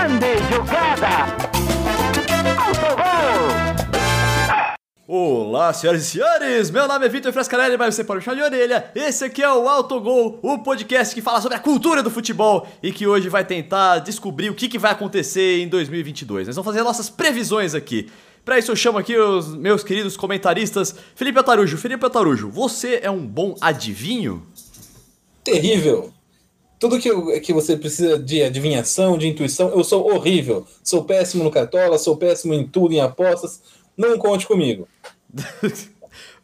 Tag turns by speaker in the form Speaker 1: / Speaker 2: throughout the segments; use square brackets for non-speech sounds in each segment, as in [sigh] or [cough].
Speaker 1: Grande jogada! Autogol!
Speaker 2: Olá, senhoras e senhores! Meu nome é Vitor Frescarelli, mas você pode me chamar de orelha. Esse aqui é o Autogol, o podcast que fala sobre a cultura do futebol e que hoje vai tentar descobrir o que, que vai acontecer em 2022. Nós vamos fazer nossas previsões aqui. Para isso eu chamo aqui os meus queridos comentaristas Felipe Atarujo. Felipe Atarujo, você é um bom adivinho?
Speaker 3: Terrível. Tudo que, eu- que você precisa de adivinhação, de intuição, eu sou horrível. Sou péssimo no cartola, sou péssimo em tudo, em apostas. Não conte comigo. [laughs]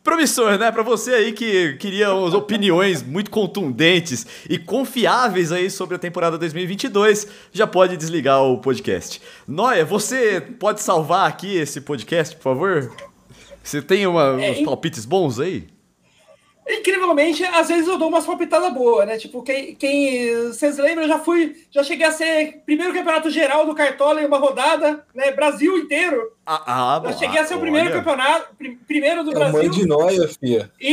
Speaker 2: Promissor, né? Pra você aí que queria umas opiniões muito contundentes e confiáveis aí sobre a temporada 2022, já pode desligar o podcast. Noia, você pode salvar aqui esse podcast, por favor? Você tem uma-
Speaker 4: É,
Speaker 2: uns palpites bons aí?
Speaker 4: Incrivelmente, às vezes eu dou umas palpitadas boas, né? Tipo, quem, quem. Vocês lembram, eu já fui. Já cheguei a ser primeiro campeonato geral do Cartola em uma rodada, né? Brasil inteiro.
Speaker 2: Ah, ah
Speaker 4: Já
Speaker 2: bom,
Speaker 4: cheguei a ser o primeiro
Speaker 2: olha.
Speaker 4: campeonato. pri- Primeiro do
Speaker 3: É o mãe
Speaker 4: Brasil.
Speaker 3: de noia, fia.
Speaker 4: E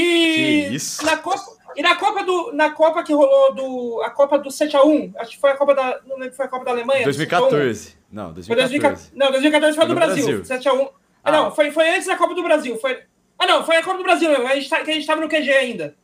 Speaker 2: Que isso?
Speaker 4: na Copa. E na Copa do. Na Copa que rolou do. A Copa do 7x1. Acho que foi a Copa da. Não lembro foi a Copa da Alemanha.
Speaker 2: 2014. Não,
Speaker 4: Foi 2014.
Speaker 2: 2014.
Speaker 4: Não, 2014 foi
Speaker 2: Foi
Speaker 4: do Brasil.
Speaker 2: Brasil.
Speaker 4: 7x1. Ah,
Speaker 2: Ah.
Speaker 4: não, foi, foi antes da Copa do Brasil. Foi... Ah, não, foi a Copa do Brasil. A gente, tá, que a gente tava no QG ainda.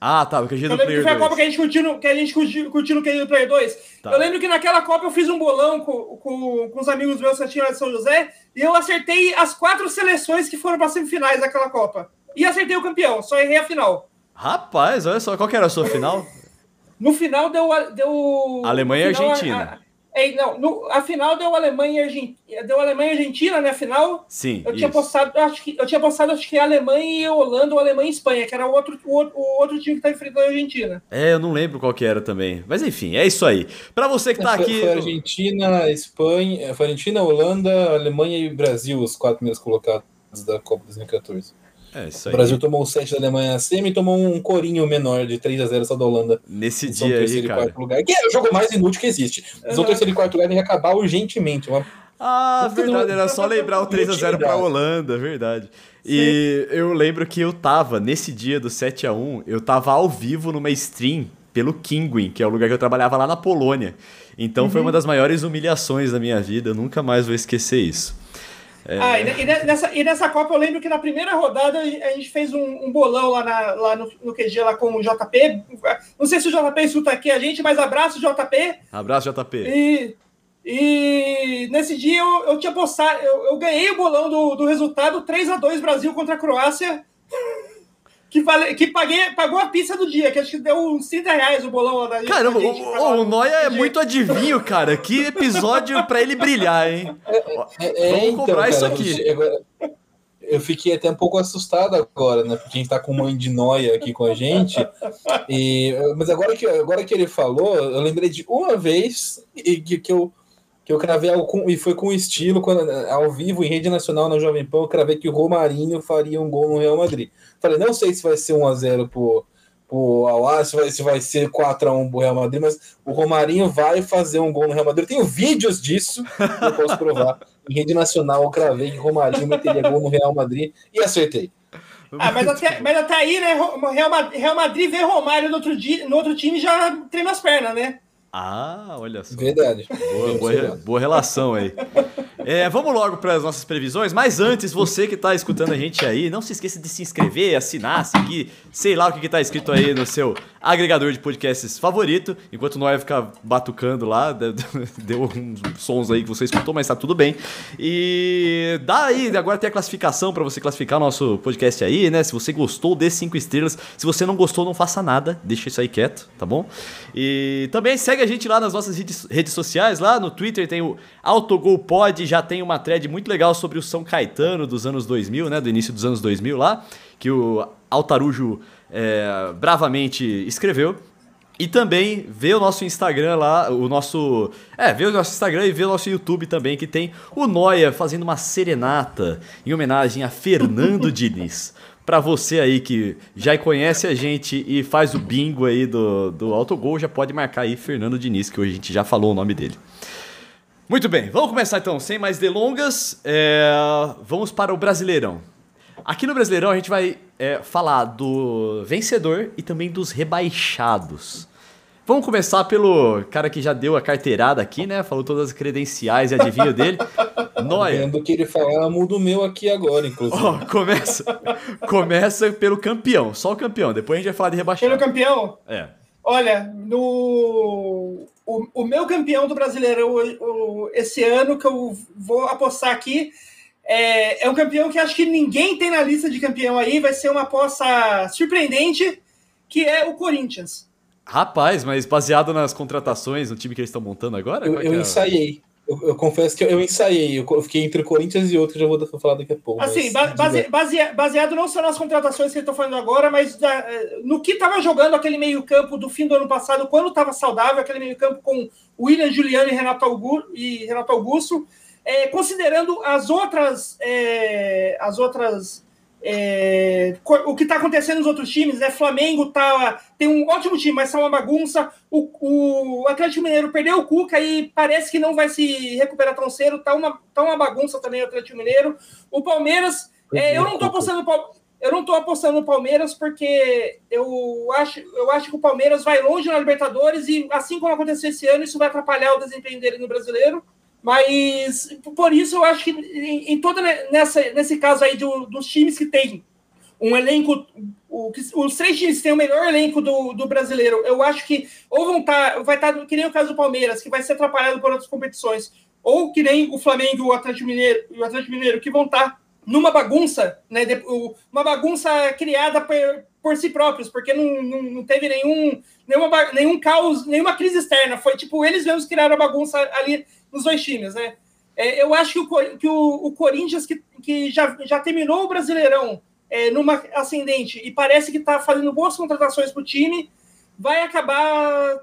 Speaker 2: Ah, tá, porque a gente
Speaker 4: Eu
Speaker 2: do
Speaker 4: lembro que
Speaker 2: Player
Speaker 4: foi a Copa
Speaker 2: 2.
Speaker 4: que a gente curtiu no, que a gente curtiu, curtiu no QG do Player 2.
Speaker 2: Tá.
Speaker 4: Eu lembro que naquela Copa eu fiz um bolão com, com, com os amigos meus que eu tinha lá de São José e eu acertei as quatro seleções que foram para semifinais daquela Copa. E acertei o campeão, só errei a final.
Speaker 2: Rapaz, olha só, qual que era a sua final?
Speaker 4: No final deu. deu
Speaker 2: Alemanha e Argentina.
Speaker 4: A, a- é, não, no, a final deu Alemanha e Argentina. Deu Alemanha e Argentina, né? A final.
Speaker 2: Sim,
Speaker 4: Eu tinha
Speaker 2: isso.
Speaker 4: postado, acho que eu tinha postado acho que Alemanha e Holanda ou Alemanha e Espanha, que era o outro, o outro, o outro time que tá enfrentando a Argentina.
Speaker 2: É, eu não lembro qual que era também. Mas enfim, é isso aí. Pra você que tá
Speaker 3: foi,
Speaker 2: aqui...
Speaker 3: foi Argentina, Espanha, foi Argentina, Holanda, Alemanha e Brasil, os quatro primeiros colocados da Copa 2014.
Speaker 2: É
Speaker 3: O. Brasil tomou o 7 da Alemanha semi e tomou um corinho menor de 3 a 0 só da Holanda.
Speaker 2: Nesse dia aí,
Speaker 3: e
Speaker 2: cara.
Speaker 3: lugar. Que é o jogo mais inútil que existe. Mas o
Speaker 4: Uhum.
Speaker 3: terceiro e quarto lugar que acabar urgentemente. Uma
Speaker 2: Ah, verdade,
Speaker 3: não-
Speaker 2: era só lembrar o 3x0 pra
Speaker 3: Utilidade.
Speaker 2: Holanda, verdade. E eu lembro que eu tava, nesse dia do 7x1, eu tava ao vivo numa stream pelo Kinguin, que é o lugar que eu trabalhava lá na Polônia. Então foi uma das maiores humilhações da minha vida, eu nunca mais vou esquecer isso. É.
Speaker 4: Ah, e, e ne- nessa, e nessa Copa eu lembro que na primeira rodada a gente fez um, um bolão lá, na- lá no, no QG lá com o JP. Não sei se o JP escuta aqui a gente, mas abraço, JP.
Speaker 2: Abraço, JP.
Speaker 4: E, e nesse dia eu, eu tinha postado, eu, eu ganhei o bolão do, do resultado 3 a 2 Brasil contra a Croácia. Que, vale, que paguei, pagou a pizza do dia, que acho que deu uns 30 reais o bolão lá da gente.
Speaker 2: Caramba,
Speaker 4: gente
Speaker 2: o, o
Speaker 4: no
Speaker 2: Noia é muito adivinho, cara. Que episódio pra ele brilhar, hein?
Speaker 3: É,
Speaker 2: Vamos
Speaker 3: então,
Speaker 2: cobrar isso
Speaker 3: cara,
Speaker 2: aqui.
Speaker 3: você- agora- Eu fiquei até um pouco assustado agora, né? Porque a gente tá com mãe de noia aqui com a gente. E, mas agora que, agora que ele falou, eu lembrei de uma vez e que, que eu que eu cravei algo com- e foi com estilo, quando, ao vivo, em rede nacional na Jovem Pan, eu cravei que o Romarinho faria um gol no Real Madrid. Falei, não sei se vai ser 1x0 pro, pro Al se vai, se vai ser 4x1 pro Real Madrid, mas o Romarinho vai fazer um gol no Real Madrid. Eu tenho vídeos disso, que eu posso provar. [laughs] Em rede nacional, eu cravei que o Romarinho meteria gol no Real Madrid e acertei.
Speaker 4: Ah, mas até, mas até aí, né? Real Madrid, Real Madrid vê Romário no outro, dia, no outro time e já treina as pernas, né?
Speaker 2: Ah, olha só.
Speaker 3: Verdade.
Speaker 2: Boa, boa, boa relação aí. [laughs] É, vamos logo para as nossas previsões, mas antes, você que está escutando a gente aí, não se esqueça de se inscrever, assinar, seguir, sei lá o que está escrito aí no seu agregador de podcasts favorito, enquanto o Noé fica batucando lá, [laughs] deu- uns sons aí que você escutou, mas tá tudo bem. E dá aí, agora tem a classificação para você classificar o nosso podcast aí, né? Se você gostou, dê cinco estrelas. Se você não gostou, não faça nada, deixa isso aí quieto, tá bom? E também segue a gente lá nas nossas redes, redes sociais, lá no Twitter tem o AutogolPod, já tem uma thread muito legal sobre o São Caetano dos anos 2000, né? Do início dos anos 2000 lá, que o Altarujo é, bravamente escreveu. E também vê o nosso Instagram lá, o nosso. É, vê o nosso Instagram e vê o nosso YouTube também, que tem o Noia fazendo uma serenata em homenagem a Fernando [laughs] Diniz. Pra você aí que já conhece a gente e faz o bingo aí do, do autogol, já pode marcar aí Fernando Diniz, que hoje a gente já falou o nome dele. Muito bem, vamos começar então, sem mais delongas. é, vamos para o Brasileirão. Aqui no Brasileirão a gente vai é, falar do vencedor e também dos rebaixados. Vamos começar pelo cara que já deu a carteirada aqui, né? Falou todas as credenciais e adivinho dele. [laughs]
Speaker 3: Noia. Vendo que ele falar, mudo o meu aqui agora, inclusive.
Speaker 2: Oh, começa, começa pelo campeão, só o campeão. Depois a gente vai falar de rebaixamento.
Speaker 4: Pelo campeão?
Speaker 2: É.
Speaker 4: Olha, no o, o meu campeão do Brasileirão o, esse ano que eu vou apostar aqui é, é um campeão que acho que ninguém tem na lista de campeão aí. Vai ser uma aposta surpreendente, que é o Corinthians.
Speaker 2: Rapaz, mas baseado nas contratações no time que eles estão montando agora?
Speaker 3: Eu,
Speaker 2: é
Speaker 3: eu é? ensaiei. Eu, eu, confesso que eu, eu ensaiei. Eu fiquei entre o Corinthians e outro já vou falar daqui a pouco.
Speaker 4: Assim, base, base, baseado não só nas contratações que eu estou falando agora, mas da, eh, no que estava jogando aquele meio-campo do fim do ano passado, quando estava saudável, aquele meio-campo com William Juliano e Renato Augusto, e Renato Augusto é, considerando as outras. É, as outras é, o que está acontecendo nos outros times, né? Flamengo tá, tem um ótimo time, mas está uma bagunça. O, o Atlético Mineiro perdeu o Cuca e parece que não vai se recuperar tão cedo. Tá uma, tá uma bagunça também o Atlético Mineiro. O Palmeiras, é, eu não estou apostando eu não apostando no Palmeiras porque eu acho, eu acho que o Palmeiras vai longe na Libertadores e assim como aconteceu esse ano, isso vai atrapalhar o desempenho dele no Brasileiro. Mas por isso eu acho que em, em toda nessa, nesse caso aí do, dos times que tem um elenco, o, os três times que têm o melhor elenco do, do brasileiro, eu acho que ou vão estar, tá, vai estar tá, que nem o caso do Palmeiras, que vai ser atrapalhado por outras competições, ou que nem o Flamengo e o Atlético Mineiro, o Atlético Mineiro que vão estar tá numa bagunça, né, uma bagunça criada por, si próprios, porque não, não, não teve nenhum, nenhuma, nenhum caos, nenhuma crise externa, foi tipo, eles mesmos criaram a bagunça ali nos dois times, né? É, eu acho que o, que o, o Corinthians, que, que já, já terminou o Brasileirão é, numa ascendente e parece que está fazendo boas contratações para o time, vai acabar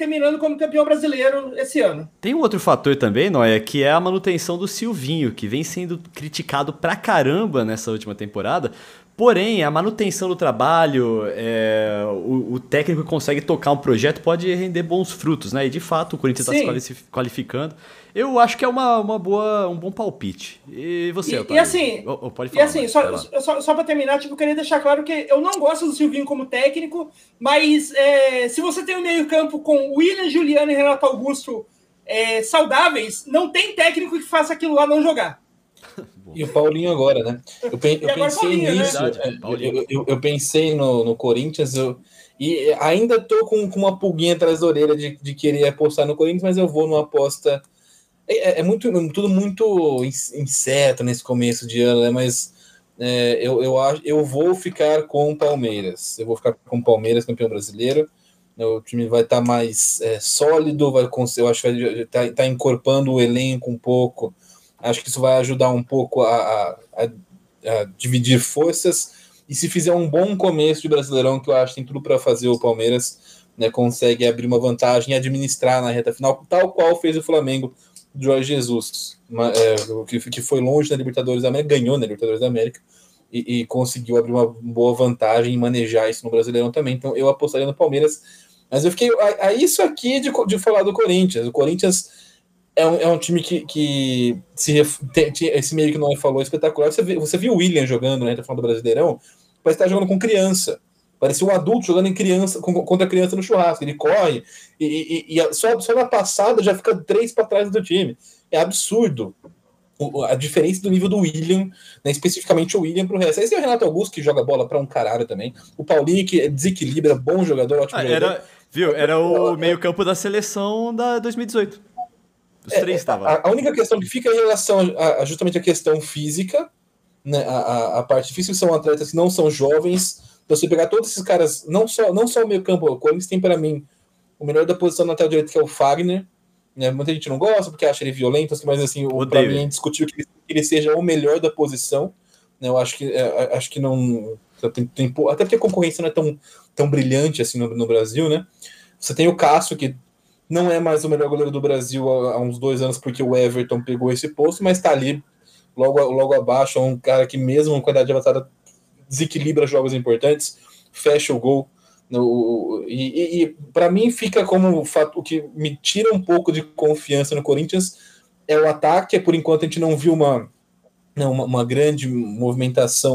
Speaker 4: terminando como campeão brasileiro esse ano.
Speaker 2: Tem um outro fator também, Noé, que é a manutenção do Silvinho, que vem sendo criticado pra caramba nessa última temporada, Porém, a manutenção do trabalho, é, o, o, técnico que consegue tocar um projeto pode render bons frutos, né? E de fato o Corinthians está se qualificando. Eu acho que é uma, uma boa, um bom palpite. E você,
Speaker 4: E, e assim, oh, oh, pode falar, e assim só, só, só para terminar, tipo, eu queria deixar claro que eu não gosto do Silvinho como técnico, mas é, se você tem um meio-campo com William, Juliano e Renato Augusto é, saudáveis, não tem técnico que faça aquilo lá não jogar. [laughs]
Speaker 3: E o Paulinho agora, né? Eu, pe eu pensei Paulinho, né? nisso. Né? Eu, eu, eu, pensei no, no Corinthians eu, e ainda tô com, com uma pulguinha atrás da orelha de, de querer apostar no Corinthians, mas eu vou numa aposta. É, é, é muito, tudo muito incerto nesse começo de ano, né? Mas é, eu, eu, eu vou ficar com o Palmeiras. Eu vou ficar com o Palmeiras, campeão brasileiro. O time vai estar tá mais é, sólido, vai, eu acho que vai estar tá, tá encorpando o elenco um pouco Acho que isso vai ajudar um pouco a, a, a dividir forças. E se fizer um bom começo de Brasileirão, que eu acho que tem tudo para fazer o Palmeiras, né, consegue abrir uma vantagem e administrar na reta final, tal qual fez o Flamengo do Jorge Jesus, uma, é, que, que foi longe na Libertadores da América, ganhou na Libertadores da América e, e, conseguiu abrir uma boa vantagem e manejar isso no Brasileirão também. Então eu apostaria no Palmeiras. Mas eu fiquei. A, a isso aqui de, de falar do Corinthians. O Corinthians é um, é um time que, que se, esse meio que não falou espetacular. Você, viu, você viu o William jogando, né? Tá falando do Brasileirão, parece estar jogando com criança. Parecia um adulto jogando em criança com, contra criança no churrasco. Ele corre e, e, e só, só na passada já fica três para trás do time. É absurdo o, a diferença do nível do William, né, especificamente o William para o resto. Esse é o Renato Augusto que joga bola para um caralho também. O Paulinho que desequilibra, bom jogador, ótimo ah,
Speaker 2: jogador.
Speaker 3: Era,
Speaker 2: viu? Era o meio-campo da seleção da 2018.
Speaker 3: Os é, três estavam. A, a, única questão que fica em relação a, a justamente a questão física, né, a, a, parte física são atletas que não são jovens. Então, você pegar todos esses caras, não só, não só o meio campo, o Corinthians tem para mim o melhor da posição na lateral direita, que é o Fagner. Né? Muita gente não gosta porque acha ele violento, assim, mas assim, para mim é indiscutível que ele, que ele, seja o melhor da posição. Né? Eu acho que, é, acho que não. Tem, tem, até porque a concorrência não é tão, tão brilhante assim no, no Brasil, né? Você tem o Cássio, que não é mais o melhor goleiro do Brasil há, há uns dois anos, porque o Everton pegou esse posto, mas está ali logo, logo abaixo. É um cara que, mesmo com a idade avançada, desequilibra jogos importantes, fecha o gol. No, e, e para mim fica como o fato o que me tira um pouco de confiança no Corinthians é o ataque. Por enquanto a gente não viu uma, não, uma, uma grande movimentação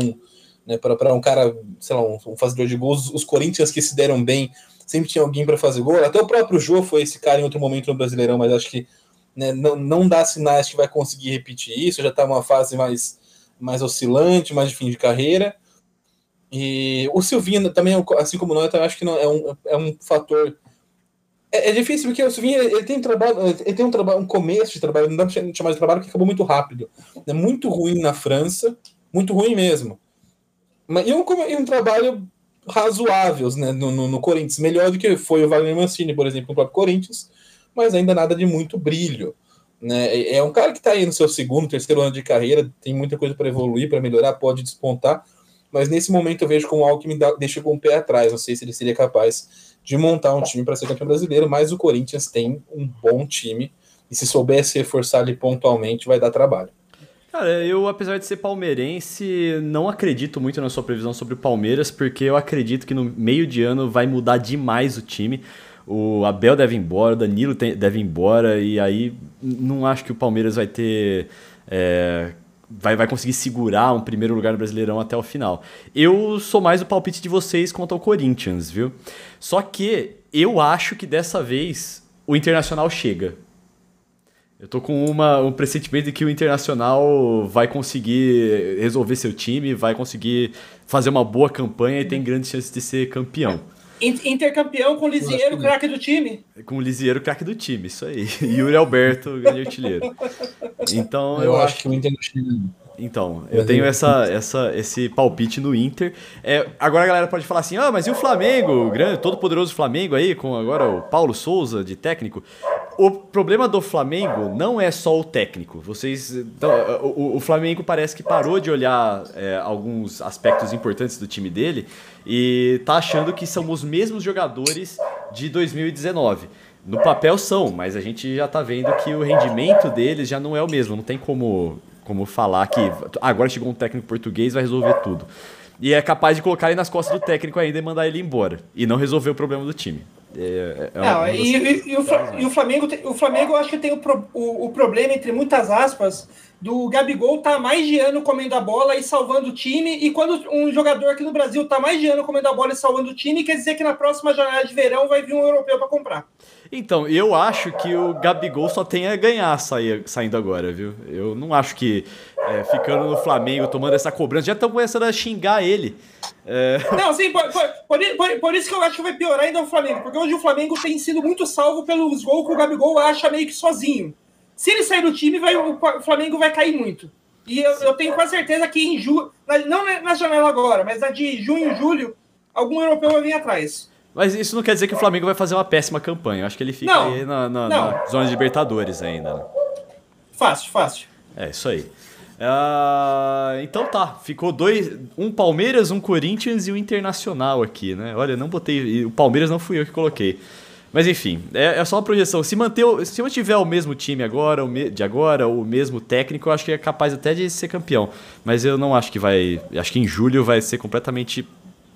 Speaker 3: né, para um cara, sei lá, um, um fazedor de gols. Os Corinthians que se deram bem sempre tinha alguém para fazer gol. Até o próprio Jô foi esse cara em outro momento no Brasileirão, mas acho que né, não, não dá sinais que vai conseguir repetir isso. Já está numa fase mais, mais oscilante, mais de fim de carreira. E o Silvinho também, assim como nós, acho que não, é, um, é um fator. É, é difícil porque o Silvinho ele, tem um trabalho, ele tem um trabalho, um começo de trabalho, não dá para chamar de trabalho, que acabou muito rápido. É muito ruim na França, muito ruim mesmo. E, um, e um trabalho razoáveis né, no, no, no, Corinthians, melhor do que foi o Wagner Mancini, por exemplo, no próprio Corinthians, mas ainda nada de muito brilho. Né? É, é um cara que está aí no seu segundo, terceiro ano de carreira, tem muita coisa para evoluir, para melhorar, pode despontar, mas nesse momento eu vejo como o Alckmin dá, deixa com o pé atrás. Não sei se ele seria capaz de montar um time para ser campeão brasileiro, mas o Corinthians tem um bom time e se soubesse reforçar ali pontualmente, vai dar trabalho.
Speaker 2: Cara, eu, apesar de ser palmeirense, não acredito muito na sua previsão sobre o Palmeiras, porque eu acredito que no meio de ano vai mudar demais o time. O Abel deve ir embora, o Danilo deve ir embora, e aí não acho que o Palmeiras vai ter. É, vai, vai conseguir segurar um primeiro lugar no Brasileirão até o final. Eu sou mais o palpite de vocês contra o Corinthians, viu? Só que eu acho que dessa vez o Internacional chega. Eu tô com uma, um pressentimento de que o Internacional vai conseguir resolver seu time, vai conseguir fazer uma boa campanha e tem grandes chances de ser campeão.
Speaker 4: Intercampeão com o Lisieiro, craque do time.
Speaker 2: Com o Lisieiro, craque do time, isso aí. E [laughs] Yuri Alberto, grande artilheiro. Então eu, eu acho, acho que o Inter então, eu tenho essa, essa, esse palpite no Inter. É, agora a galera pode falar assim: ah, mas e o Flamengo? O grande, todo poderoso Flamengo aí, com agora o Paulo Souza de técnico. O problema do Flamengo não é só o técnico. Vocês, então, o, o, Flamengo parece que parou de olhar é, alguns aspectos importantes do time dele e tá achando que são os mesmos jogadores de 2019. No papel são, mas a gente já tá vendo que o rendimento deles já não é o mesmo. Não tem como como falar que agora chegou um técnico português vai resolver tudo. E é capaz de colocar ele nas costas do técnico ainda e mandar ele embora. E não resolver o problema do time.
Speaker 4: É, é não, e, e, e, o, e, o, Flamengo, o Flamengo eu acho que tem o, o, o, problema, entre muitas aspas, do Gabigol tá mais de ano comendo a bola e salvando o time. E quando um jogador aqui no Brasil tá mais de ano comendo a bola e salvando o time, quer dizer que na próxima janela de verão vai vir um europeu para comprar.
Speaker 2: Então, eu acho que o Gabigol só tem a ganhar sair, saindo agora, viu? Eu não acho que é, ficando no Flamengo, tomando essa cobrança, já estão começando a xingar ele.
Speaker 4: É... [laughs] Não, sim, por, por, por, por, isso que eu acho que vai piorar ainda o Flamengo, porque hoje o Flamengo tem sido muito salvo pelos gols que o Gabigol acha meio que sozinho. Se ele sair do time, vai, o Flamengo vai cair muito. E eu, eu tenho quase certeza que em julho, não na janela agora, mas na de junho, julho, algum europeu vai vir atrás.
Speaker 2: Mas isso não quer dizer que o Flamengo vai fazer uma péssima campanha. Eu acho que ele fica não, aí na, na, na, zona de Libertadores ainda. Né?
Speaker 4: Fácil, fácil.
Speaker 2: É, isso aí. Uh, então tá, ficou dois, um Palmeiras, um Corinthians e um Internacional aqui, né? Olha, não botei, o Palmeiras não fui eu que coloquei. Mas enfim, é, é só uma projeção. Se manter, se mantiver o mesmo time agora, o me, de agora, o mesmo técnico, eu acho que é capaz até de ser campeão. Mas eu não acho que vai, acho que em julho vai ser completamente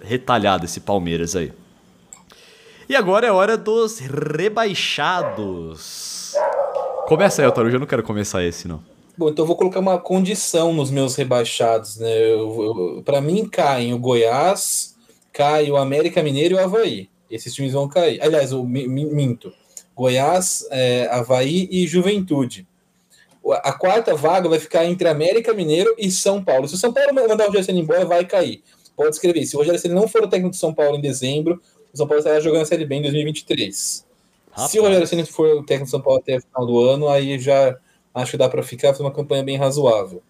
Speaker 2: retalhado esse Palmeiras aí. E agora é hora dos rebaixados. Começa aí, Otário, eu não quero começar esse, não.
Speaker 3: Bom, então eu vou colocar uma condição nos meus rebaixados, né? Para mim caem o Goiás, cai o América Mineiro e o Havaí. Esses times vão cair. Aliás, o minto. Goiás, é, Havaí e Juventude. A quarta vaga vai ficar entre América Mineiro e São Paulo. Se o São Paulo mandar o Rogério Senna embora, vai cair. Pode escrever. Se o Rogério Senna não for o técnico de São Paulo em dezembro, o São Paulo estará jogando a Série B em 2023. Rapaz. Se o Rogério for o técnico do São Paulo até o final do ano, aí já acho que dá para ficar fazer uma campanha bem razoável.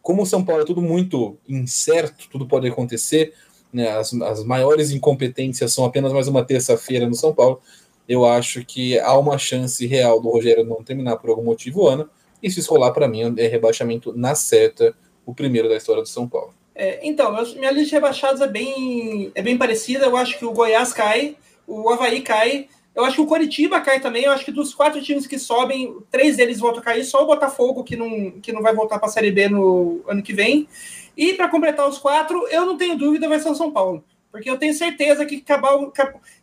Speaker 3: Como o São Paulo é tudo muito incerto, tudo pode acontecer, né, as, as maiores incompetências são apenas mais uma terça-feira no São Paulo, eu acho que há uma chance real do Rogério não terminar por algum motivo o ano, e se isso rolar para mim é rebaixamento na certa, o primeiro da história do São Paulo.
Speaker 4: É, então, minha lista de rebaixados é bem, é bem parecida. Eu acho que o Goiás cai, o Havaí cai. Eu acho que o Coritiba cai também. Eu acho que dos quatro times que sobem, três deles voltam a cair. Só o Botafogo que não, que não vai voltar para a Série B no ano que vem. E para completar os quatro, eu não tenho dúvida, vai ser o São Paulo. Porque eu tenho certeza que acabar,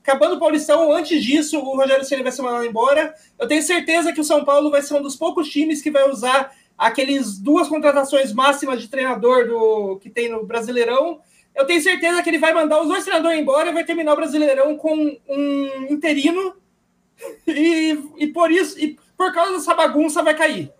Speaker 4: acabando o Paulistão, antes disso, o Rogério Ceni vai ser mandado embora. Eu tenho certeza que o São Paulo vai ser um dos poucos times que vai usar aqueles duas contratações máximas de treinador do que tem no Brasileirão, eu tenho certeza que ele vai mandar os dois treinadores embora e vai terminar o Brasileirão com um interino. E, e por isso, e por causa dessa bagunça, vai cair.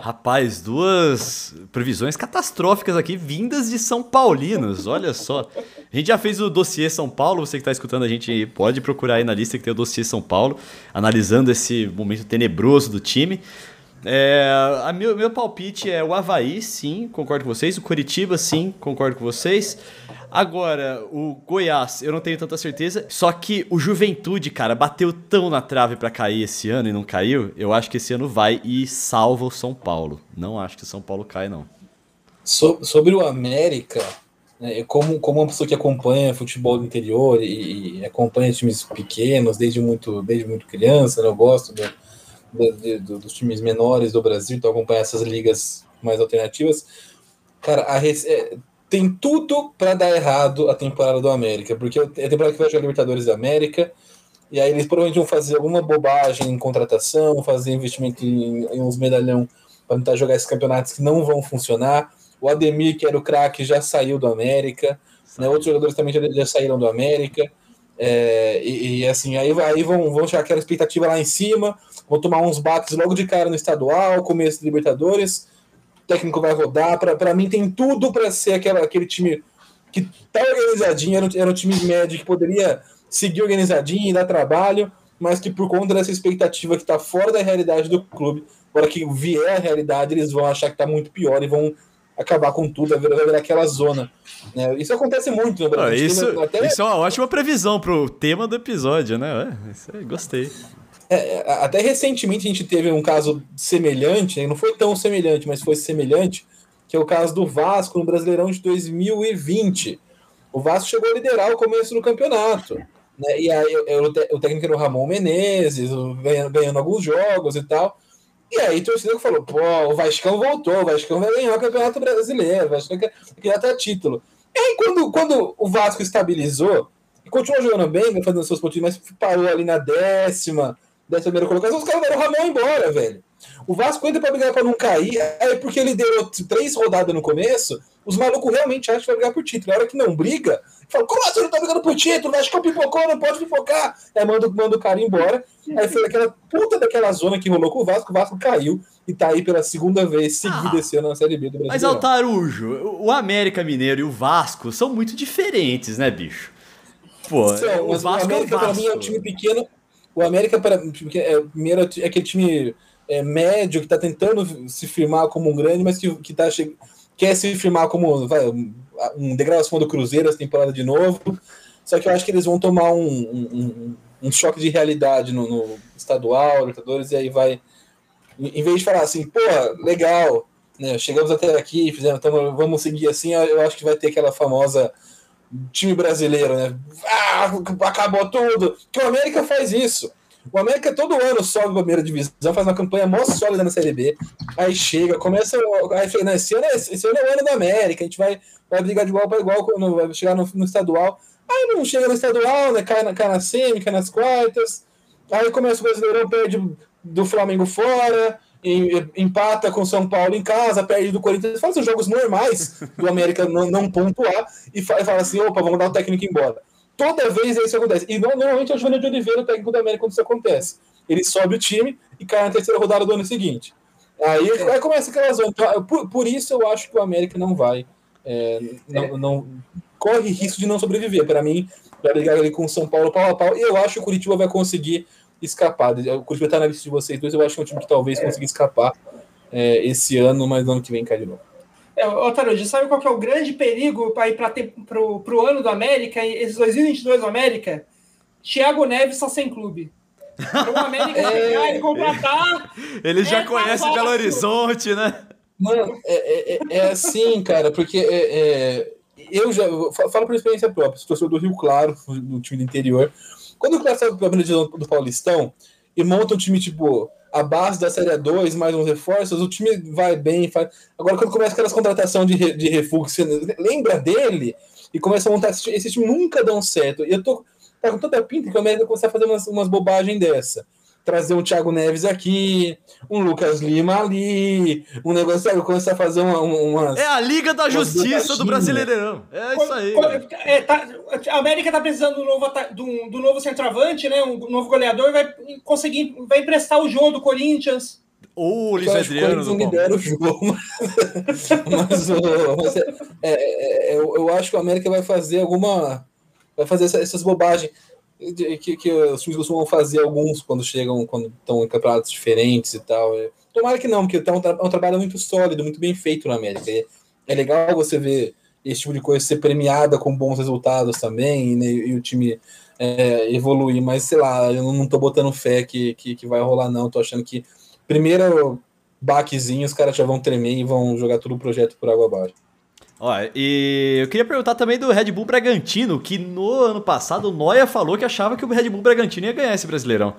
Speaker 2: Rapaz, duas previsões catastróficas aqui, vindas de São Paulinos, olha só. A gente já fez o dossiê São Paulo, você que está escutando a gente pode procurar aí na lista que tem o dossiê São Paulo, analisando esse momento tenebroso do time. É, a meu, meu palpite é o Havaí, sim, concordo com vocês. O Curitiba, sim, concordo com vocês. Agora, o Goiás, eu não tenho tanta certeza. Só que o Juventude, cara, bateu tão na trave para cair esse ano e não caiu. Eu acho que esse ano vai e salva o São Paulo. Não acho que o São Paulo cai, não.
Speaker 3: So, sobre o América, né, como, como uma pessoa que acompanha futebol do interior e, e acompanha times pequenos desde muito, desde muito criança, né, eu gosto do de, de, dos times menores do Brasil, então acompanhar essas ligas mais alternativas. Cara, a, é, tem tudo para dar errado a temporada do América, porque é a temporada que vai jogar Libertadores da América, e aí eles provavelmente vão fazer alguma bobagem em contratação, fazer investimento em, em uns medalhão para tentar jogar esses campeonatos que não vão funcionar. O Ademir, que era o craque, já saiu do América, né? outros jogadores também já, já saíram do América. É, e, e, assim, aí, aí vão, vão chegar aquela expectativa lá em cima, vão tomar uns bates logo de cara no estadual, começo de Libertadores, o técnico vai rodar. Para mim, tem tudo para ser aquela, aquele time que tá organizadinho, era, era um time médio que poderia seguir organizadinho e dar trabalho, mas que por conta dessa expectativa que está fora da realidade do clube, agora que vier a realidade, eles vão achar que está muito pior e vão acabar com tudo, vai virar aquela zona. Né? Isso acontece muito no
Speaker 2: Brasil. Ah, isso, até... isso é uma ótima previsão para o tema do episódio, né? Isso aí, gostei.
Speaker 3: É, é, até recentemente a gente teve um caso semelhante, né? não foi tão semelhante, mas foi semelhante, que é o caso do Vasco no Brasileirão de 2020. O Vasco chegou a liderar o começo do campeonato. Né? E aí o, o técnico era o Ramon Menezes, ganhando, ganhando alguns jogos e tal. E aí, torcedor falou: pô, o Vascão voltou, o Vascão vai ganhar o Campeonato Brasileiro, o Vascão quer, quer até título. E aí, quando, quando o Vasco estabilizou, e continuou jogando bem, fazendo seus pontos, mas parou ali na décima, décima primeira colocação, os caras deram o Ramon embora, velho. O Vasco entra pra brigar pra não cair, aí porque ele deu três rodadas no começo, os malucos realmente acham que vai brigar por título. A hora que não briga, fala, como assim não tá brigando por título? Acho que eu pipocou, não pode pipocar. Aí manda, manda o cara embora. Aí foi aquela puta daquela zona que rolou com o Vasco, o Vasco caiu e tá aí pela segunda vez seguida ah, esse ano na Série B do Brasil.
Speaker 2: Mas Altarujo, o América Mineiro e o Vasco são muito diferentes, né, bicho?
Speaker 3: Pô, são, o Vasco o América é o Vasco. pra mim é um time pequeno. O América, para é, primeiro, é aquele time é, médio que tá tentando se firmar como um grande, mas que, que tá chegando quer se firmar como vai, um degrau acima do Cruzeiro essa temporada de novo. Só que eu acho que eles vão tomar um, um, um choque de realidade no, no estadual, Libertadores, e aí vai. Em vez de falar assim, porra, legal, né, chegamos até aqui, fizemos, então vamos seguir assim, eu acho que vai ter aquela famosa time brasileiro, né? Ah, acabou tudo. Que o América faz isso. O América todo ano sobe a primeira divisão, faz uma campanha mó sólida na Série B. Aí chega, começa. Aí fica, né, esse, ano é, esse ano é o ano da América, a gente vai, vai brigar de igual para igual quando vai chegar no, no, estadual. Aí não chega no estadual, né? Cai na, cai na semi, cai nas quartas. Aí começa o Brasileirão, perde do Flamengo fora, empata com São Paulo em casa, perde do Corinthians, faz os jogos normais do América não, não pontuar e fala assim: opa, vamos dar o técnico embora. Toda vez isso acontece. E normalmente é o Júnior de Oliveira, o técnico da América, quando isso acontece. Ele sobe o time e cai na terceira rodada do ano seguinte. Aí, aí começa aquela zona. Então, por, por, isso eu acho que o América não vai. É, não, não, corre risco de não sobreviver. Para mim, vai brigar ali com o São Paulo pau a pau. E eu acho que o Curitiba vai conseguir escapar. O Curitiba está na lista de vocês dois. Eu acho que é um time que talvez consiga escapar é, esse ano, mas no ano que vem cai de novo.
Speaker 4: É, Otarude, sabe qual que é o grande perigo para ir para pro ano do América, esses 2022 do América? Thiago Neves só sem clube.
Speaker 2: O América [laughs] é, e contratar. Ele já é conhece Belo Horizonte, né?
Speaker 3: Mano, é, é, é, é assim, cara, porque é, é eu já eu falo por experiência própria, sou torcedor do Rio Claro, do time do interior. Quando o Claro para a divisão do Paulistão e monta um time tipo a base da Série 2, mais uns reforços, o time vai bem. Faz... Agora, quando começa aquelas contratações de, de refúgio, lembra dele e começa a montar esse time, esse time nunca dão certo. E eu tô tá com toda a pinta que o América começar a fazer umas, umas bobagens dessa. Trazer um Thiago Neves aqui, um Lucas Lima ali, um negócio, sabe, começar a fazer uma, uma
Speaker 2: É a Liga da Justiça do Brasileirão. É isso aí.
Speaker 4: É, tá, a América tá precisando do novo, do, do novo centroavante, né? Um novo goleador, vai conseguir, vai emprestar o jogo do Corinthians.
Speaker 2: Ou o Luiz Adriano
Speaker 3: não lidera o jogo, [laughs] mas, mas, mas é, é, é, eu, eu acho que o América vai fazer alguma. Vai fazer essa, essas bobagens que, que os times costumam fazer alguns quando chegam, quando estão em campeonatos diferentes e tal. É, tomara que não, porque é um, é um trabalho muito sólido, muito bem feito na América. É, é, legal você ver esse tipo de coisa ser premiada com bons resultados também, né, e o time é, evoluir, mas sei lá, eu não tô botando fé que, que, que vai rolar, não. Tô achando que primeiro baquezinho, os caras já vão tremer e vão jogar todo o projeto por água abaixo.
Speaker 2: Ó, e eu queria perguntar também do Red Bull Bragantino, que no ano passado o Noia falou que achava que o Red Bull Bragantino ia ganhar esse Brasileirão.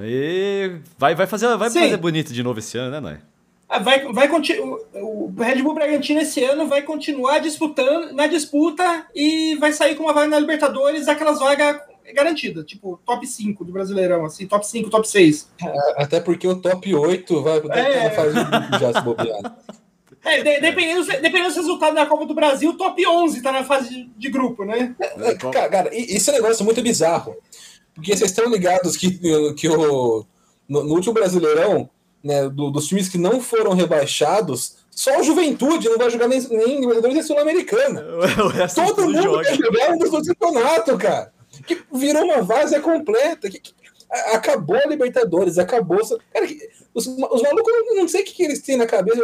Speaker 2: E vai, vai, fazer, vai fazer bonito de novo esse ano, né, Noia?
Speaker 4: Ah, vai, vai o Red Bull Bragantino esse ano vai continuar disputando na disputa e vai sair com uma vaga na Libertadores, aquelas vagas garantidas, tipo top 5 do Brasileirão, assim, top 5, top 6.
Speaker 3: É, até porque o top 8 vai é... fazer já se bobear. [laughs]
Speaker 4: É, de, dependendo, dependendo dos resultados da Copa do Brasil, o top 11 tá na fase de, de grupo, né?
Speaker 3: É, cara, cara, isso é um negócio muito bizarro. Porque vocês estão ligados que, que o, no, no último Brasileirão, né, do, dos times que não foram rebaixados, só o Juventude não vai jogar nem, nem Libertadores nem Sul-Americana. [laughs] Todo mundo joga. quer jogar um dos dois campeonatos, cara. Que virou uma várzea completa. Que, que, acabou a Libertadores, acabou. Cara, os, os malucos não sei o que, que eles têm na cabeça.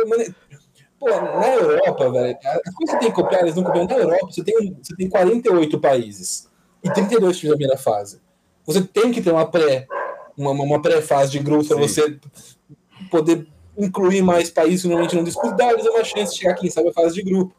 Speaker 3: Pô, na Europa, velho, as coisas que você tem que copiar, eles não copiam. Na Europa, você tem, você tem 48 países e 32 times da primeira fase. Você tem que ter uma pré, uma, uma pré-fase de grupo para você poder incluir mais países que normalmente não disputam, dar eles uma chance de chegar, quem sabe, a fase de grupo.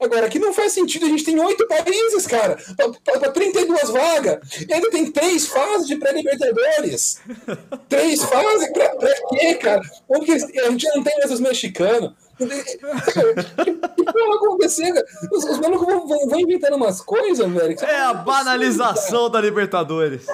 Speaker 3: Agora, aqui não faz sentido, a gente tem oito países, cara, para 32 vagas, e ainda tem três fases de pré-libertadores. [laughs] três fases? Pra, pra quê, cara? Porque a gente não tem mais os mexicanos, que porra acontecendo? Os, os malucos vão, vão, vão, inventando umas coisas, velho.
Speaker 2: É a banalização da Libertadores.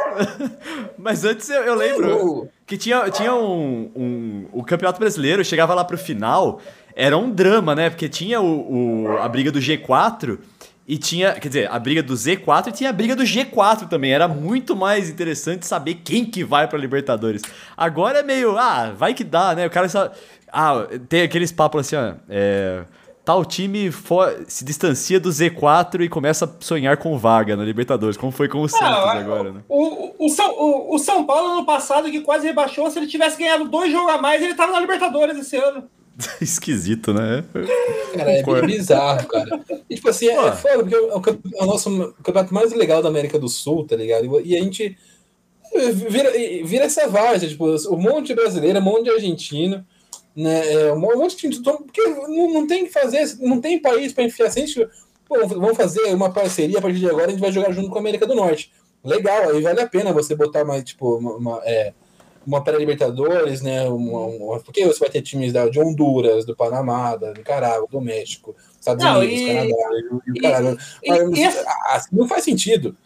Speaker 2: [laughs] Mas antes eu, eu lembro que tinha, tinha um, um. O Campeonato Brasileiro chegava lá pro final, era um drama, né? Porque tinha o, o, a briga do G4. E tinha, quer dizer, a briga do Z4 e tinha a briga do G4 também. Era muito mais interessante saber quem que vai pra Libertadores. Agora é meio, ah, vai que dá, né? O cara só. Ah, tem aqueles papos assim, ó. É, tal time for, se distancia do Z4 e começa a sonhar com vaga na Libertadores, como foi com o Santos ah, agora, né?
Speaker 4: O, o, São, o, o, São Paulo ano passado, que quase rebaixou, se ele tivesse ganhado dois jogos a mais, ele tava na Libertadores esse ano. [laughs]
Speaker 2: Esquisito, né?
Speaker 3: Cara, é bem bizarro, cara. E, tipo assim, é, é foda, porque é o, é o nosso campeonato mais legal da América do Sul, tá ligado? E a gente vira, vira essa várzea, tipo, um monte de brasileiro, um monte de argentino né? É, um monte de time, porque não, não tem que fazer, não tem país para enfiar. Se a gente, pô, vamos fazer uma parceria a partir de agora, a gente vai jogar junto com a América do Norte. Legal, aí vale a pena você botar mais, tipo, uma, uma, é, uma pré-libertadores, né? Uma, uma, porque você vai ter times da, de Honduras, do Panamá, da Nicarágua, do México, Estados não, Unidos, e, Canadá, e, e, caralho. E, Mas, e, assim, não faz sentido.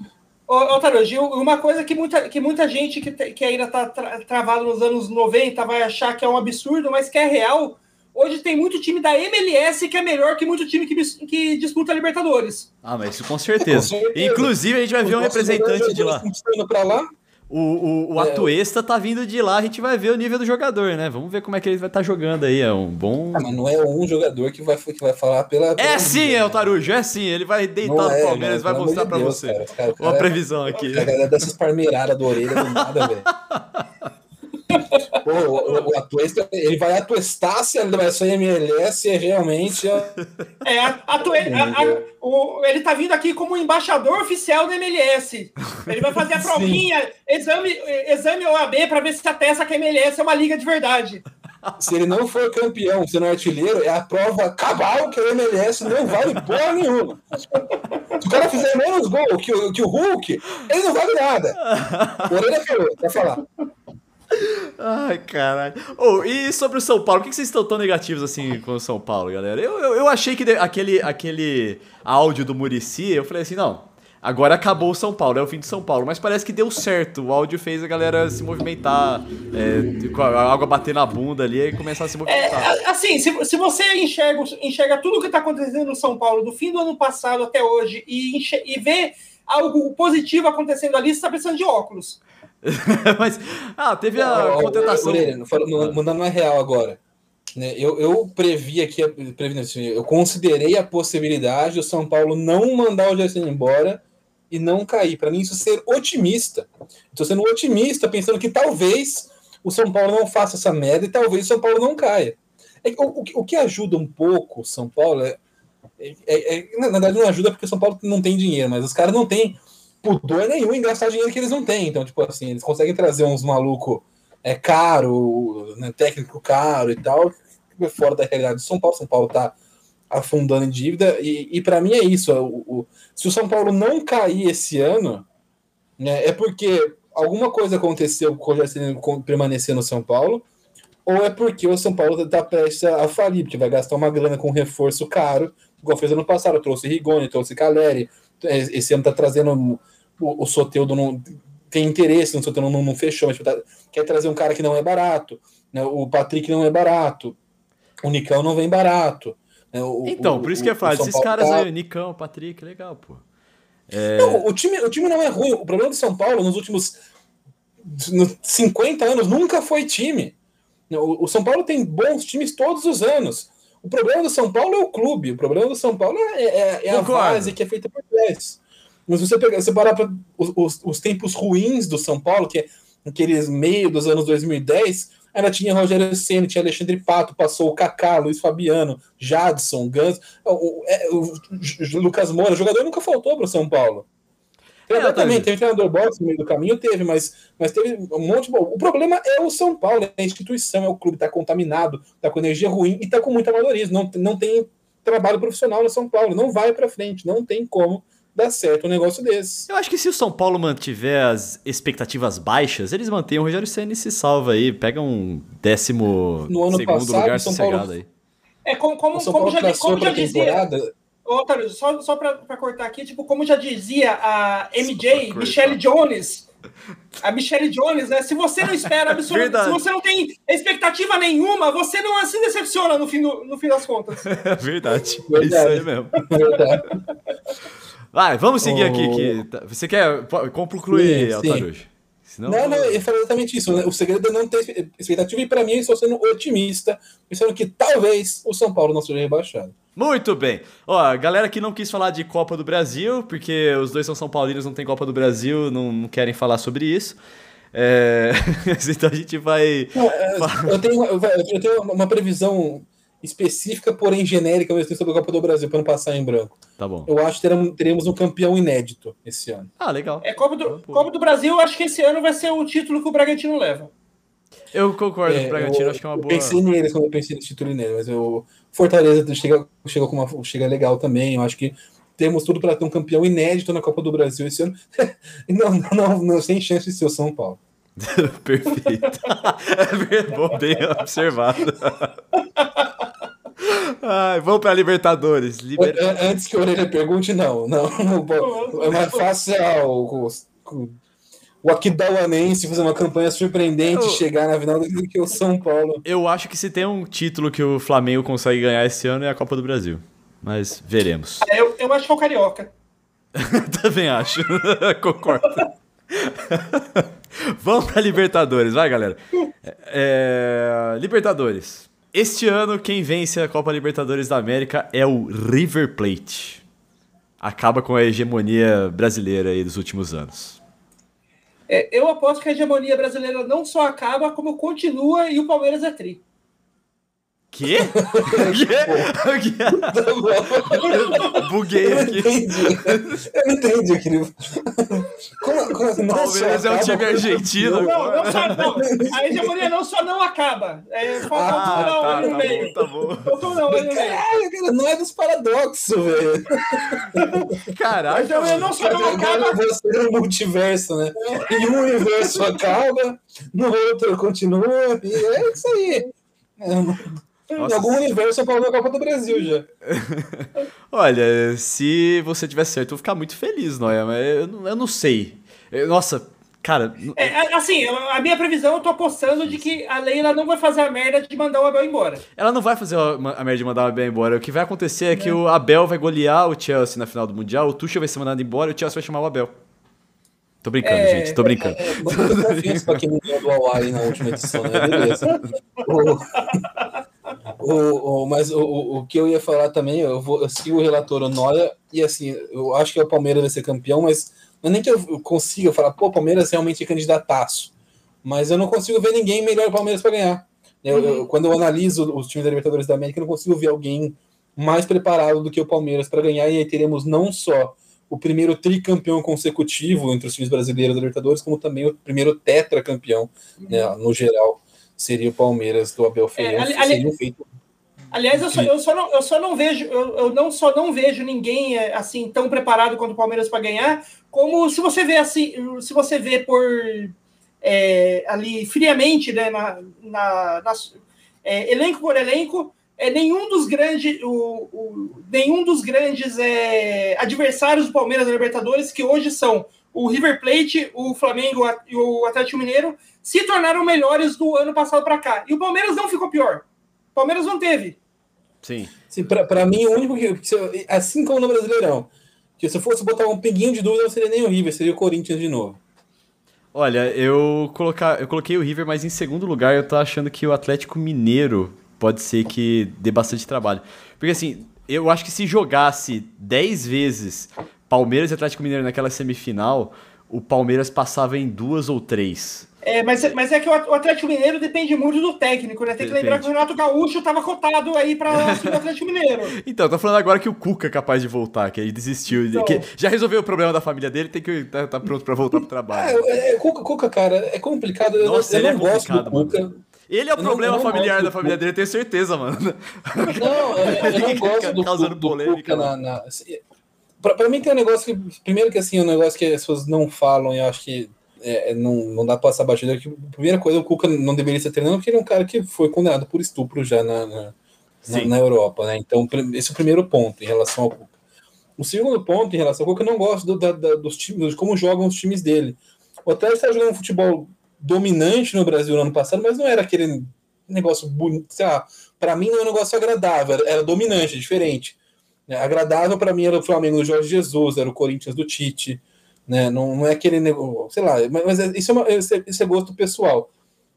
Speaker 4: Gil, uma coisa que muita, que muita gente que, que ainda está tra, travado nos anos 90 vai achar que é um absurdo, mas que é real. Hoje tem muito time da MLS que é melhor que muito time que, que disputa Libertadores.
Speaker 2: Ah, mas isso com certeza. com certeza. Inclusive, a gente vai ver um representante de lá.
Speaker 3: Lá.
Speaker 2: O, o, o é. Atuesta tá vindo de lá, a gente vai ver o nível do jogador, né? Vamos ver como é que ele vai estar tá jogando aí. É um bom.
Speaker 3: Ah, mas não é um jogador que vai, que vai falar pela. pela
Speaker 2: é sim, é o Tarujo, é sim. Ele vai deitar no é, Palmeiras, vai mostrar pra Deus, você. Cara, cara, Uma cara, previsão aqui.
Speaker 3: Cara, dessas parmeiradas do orelha do nada, velho. [laughs] Pô, o, o Atuesta, ele vai atuestar se ele vai ser MLS, é realmente.
Speaker 4: É, atue, a, a, o, ele tá vindo aqui como embaixador oficial da MLS. Ele vai fazer a [laughs] provinha, exame, exame OAB para ver se atesta que a MLS é uma liga de verdade.
Speaker 3: Se ele não for campeão, sendo artilheiro, é a prova cabal que a MLS não vale porra nenhuma. Se o cara fizer menos gol que o, que o Hulk, ele não vale nada. Orelha falou, vai falar.
Speaker 2: Ai, caralho. Oh, e sobre o São Paulo, por que vocês estão tão negativos assim com o São Paulo, galera? Eu, eu, eu achei que aquele, aquele áudio do Murici, eu falei assim, não, Agora acabou o São Paulo, é o fim de São Paulo. Mas parece que deu certo. O áudio fez a galera se movimentar, é, com a água bater na bunda ali e começar a se movimentar.
Speaker 4: É, assim, se, se você enxerga, enxerga tudo o que está acontecendo no São Paulo do fim do ano passado até hoje e, e vê algo positivo acontecendo ali, você está precisando de óculos. [laughs]
Speaker 2: Mas, ah, teve a oh, contentação.
Speaker 3: Mandando uma real agora. Né, eu, eu previ aqui, previ, assim, eu considerei a possibilidade do São Paulo não mandar o Gerson embora e não cair. Para mim, isso é ser otimista. Estou sendo otimista, pensando que talvez o São Paulo não faça essa merda e talvez o São Paulo não caia. É, o, o, que ajuda um pouco o São Paulo é, é, é, é, Na verdade, não ajuda porque o São Paulo não tem dinheiro, mas os caras não têm pudor nenhum em gastar dinheiro que eles não têm. Então, tipo assim, eles conseguem trazer uns malucos é, caro, né, técnico caro e tal, é fora da realidade do São Paulo. São Paulo está afundando em dívida, e, e para mim é isso. O, o, se o São Paulo não cair esse ano, né, é porque alguma coisa aconteceu com o Rogério permanecer no São Paulo, ou é porque o São Paulo está prestes a falir, porque vai gastar uma grana com um reforço caro, igual fez ano passado, trouxe Rigoni, trouxe Caleri, é, esse ano está trazendo o, o Soteudo, não, tem interesse no Soteudo, não, não fechou, mas tá, quer trazer um cara que não é barato, né, o Patrick não é barato, o Nicão não vem barato,
Speaker 2: é, o, então, o, por isso que eu falo, esses caras tá... aí, Nicão, Patrick, legal, pô.
Speaker 3: É... Não, o, time, o time não é ruim. O problema do São Paulo nos últimos 50 anos nunca foi time. O, o, São Paulo tem bons times todos os anos. O problema do São Paulo é o clube. O problema do São Paulo é, é, é a base que é feita por trás. Mas você pegar, você parar para os, os, os, tempos ruins do São Paulo, que é aqueles meio dos anos 2010, ela tinha Rogério Senna, tinha Alexandre Pato, passou o Kaká, Luiz Fabiano, Jadson, Gans, o, é, o, o, Lucas Moura, o jogador nunca faltou para o São Paulo. É, também teve treinador boxe no meio do caminho, teve, mas, mas teve um monte. Bom, o problema é o São Paulo, é a instituição, é o clube, está contaminado, está com energia ruim e está com muito amadorismo. Não, não tem trabalho profissional no São Paulo, não vai para frente, não tem como dar certo um negócio desse.
Speaker 2: Eu acho que se o São Paulo mantiver as expectativas baixas, eles mantêm o Rogério Senna e se salva aí, pega um décimo no ano segundo passado, lugar São sossegado Paulo... aí.
Speaker 4: É, como, como, como já, como já dizia... Temporada... Otário, só, só pra, pra, cortar aqui, tipo, como já dizia a MJ, Michelle Jones, a Michelle Jones, né? Se você não espera [laughs] absolutamente, se você não tem expectativa nenhuma, você não se decepciona no fim, do, no fim das contas.
Speaker 2: Verdade. [laughs] Verdade. É isso aí mesmo. Verdade. Vai, vamos seguir oh. aqui. Que tá, você quer concluir, Altarujo?
Speaker 3: Senão, não, não, eu falei exatamente isso. Né? O segredo é não ter expectativa, e para mim, eu estou sendo otimista, pensando que talvez o São Paulo não seja rebaixado.
Speaker 2: Muito bem. Ó, galera que não quis falar de Copa do Brasil, porque os dois são São Paulinos, não tem Copa do Brasil, não, não querem falar sobre isso. É... [laughs] então a gente vai. Não,
Speaker 3: é, [laughs] eu, tenho, eu tenho uma previsão específica, porém genérica, mesmo sobre a Copa do Brasil, para não passar em branco.
Speaker 2: Tá bom.
Speaker 3: Eu acho que teremos, teremos um campeão inédito esse ano.
Speaker 2: Ah, legal.
Speaker 4: É Copa do, Copa do Brasil, eu acho que esse ano vai ser o título que o Bragantino leva.
Speaker 2: Eu concordo é, com o Bragantino, eu, acho que é uma boa.
Speaker 3: Pensei neles quando eu pensei nesse título nele, mas o Fortaleza chega, chega, com uma, chega legal também. Eu acho que temos tudo para ter um campeão inédito na Copa do Brasil esse ano. [laughs] não, não, não, não, sem chance de ser o São Paulo. [laughs]
Speaker 2: Perfeito. [laughs] é bom, bem observado. Ai, vamos para Libertadores.
Speaker 3: Liber... Antes que o Orelha pergunte, não. não, não é mais fácil o, o, o Aquidauanense fazer uma campanha surpreendente e chegar na final do que o São Paulo.
Speaker 2: Eu acho que se tem um título que o Flamengo consegue ganhar esse ano é a Copa do Brasil. Mas veremos.
Speaker 4: Eu, eu acho que é o Carioca. [laughs]
Speaker 2: Também acho. [laughs] Concordo. [laughs] Vamos para Libertadores, vai galera. É, Libertadores. Este ano, quem vence a Copa Libertadores da América é o River Plate. Acaba com a hegemonia brasileira aí dos últimos anos.
Speaker 4: É, eu aposto que a hegemonia brasileira não só acaba, como continua e o Palmeiras é tri.
Speaker 2: Quê? [laughs] Quê? Buguei aqui.
Speaker 3: Eu não entendi aquele.
Speaker 2: Como, como [laughs] assim? Palmeiras é um time argentino.
Speaker 4: Não, não, só, não. A hegemonia não só não acaba. É, falta ah, não tá, no tá meio. Bom, tá bom. Não,
Speaker 3: Caralho, não é dos paradoxos, velho.
Speaker 2: Caralho. A
Speaker 4: hegemonia não só não acaba.
Speaker 3: Você é um multiverso, né? E um universo acaba, no outro continua. E é isso aí. É, Nossa. Em algum universo eu falo na Copa do Brasil já.
Speaker 2: Olha, se você tiver certo, eu vou ficar muito feliz, Noia, mas eu, eu não sei. Nossa, cara.
Speaker 4: É, assim, a minha previsão, eu tô apostando de que a Leila não vai fazer a merda de mandar o Abel embora.
Speaker 2: Ela não vai fazer a merda de mandar o Abel embora. O que vai acontecer é, é que o Abel vai golear o Chelsea na final do Mundial, o Tuchel vai ser mandado embora e o Chelsea vai chamar o Abel. Tô brincando, é, gente, tô brincando. É,
Speaker 3: é, é pra quem não deu do Hawaii na última edição, né? Beleza. O, o, mas o, o, que eu ia falar também, eu, vou, eu sigo o relator Noia, e assim, eu acho que o Palmeiras vai ser campeão, mas não é nem que eu consiga falar, pô, o Palmeiras realmente é candidataço. Mas eu não consigo ver ninguém melhor o Palmeiras para ganhar. Eu, eu, uhum. quando eu analiso os times da Libertadores da América, eu não consigo ver alguém mais preparado do que o Palmeiras para ganhar, e aí teremos não só o primeiro tricampeão consecutivo entre os times brasileiros da Libertadores, como também o primeiro tetracampeão, né, no geral, seria o Palmeiras do Abel Ferreira. É, ali,
Speaker 4: feito... Aliás, eu só, eu só, não, eu só não vejo, eu, eu, não só não vejo ninguém é, assim tão preparado quanto o Palmeiras para ganhar, como se você vê assim, se você vê por é, ali friamente, né, na, na, na é, elenco por elenco, é, nenhum dos grandes, o, o, nenhum dos grandes é, adversários do Palmeiras na Libertadores, que hoje são o River Plate, o Flamengo e o Atlético Mineiro, se tornaram melhores do ano passado para cá. E o Palmeiras não ficou pior. Palmeiras não teve.
Speaker 2: Sim.
Speaker 3: Sim para mim, o único que. Assim como no Brasileirão, que se eu fosse botar um pinguinho de dúvida, não seria nem o River, seria o Corinthians de novo.
Speaker 2: Olha, eu, colocar, eu coloquei o River, mas em segundo lugar eu tô achando que o Atlético Mineiro pode ser que dê bastante trabalho. Porque assim, eu acho que se jogasse 10 vezes Palmeiras e Atlético Mineiro naquela semifinal, o Palmeiras passava em duas ou três.
Speaker 4: É, mas, mas é que o Atlético Mineiro depende muito do técnico, né? Tem que lembrar que o Renato Gaúcho estava cotado aí para [laughs] o Atlético Mineiro.
Speaker 2: então, tô falando agora que o Cuca é capaz de voltar, que ele desistiu. Então... Que já resolveu o problema da família dele, tem que estar tá, tá pronto para voltar pro trabalho.
Speaker 3: É, é, Cuca, Cuca, cara, é complicado. Nossa, eu, eu não é gosto do Cuca. Mano.
Speaker 2: Ele é o eu problema não, não familiar da família dele, eu tenho certeza, mano.
Speaker 3: Não, eu, eu não gosto do, causando do, polêmica. na, na, assim, pra, pra, mim tem um negócio que. Primeiro que assim, um negócio que as pessoas não falam, e eu acho que é, é não, não dá pra passar batida. Que, a primeira coisa, o Cuca não deveria ser treinando, porque ele é um cara que foi condenado por estupro já na, na, na, na Europa, né? Então, esse é o primeiro ponto em relação ao Cuca. O segundo ponto em relação ao Cuca, eu não gosto do, da, da, dos times, como jogam os times dele. O Atlético está jogando um futebol dominante no Brasil no ano passado, mas não era aquele negócio bonito, sei lá, para mim não é um negócio agradável, era, era dominante, diferente. É, agradável para mim era o Flamengo do Jorge Jesus, era o Corinthians do Tite, né? Não, não é aquele negócio, sei lá, mas, é, isso, é uma, é, isso é gosto pessoal.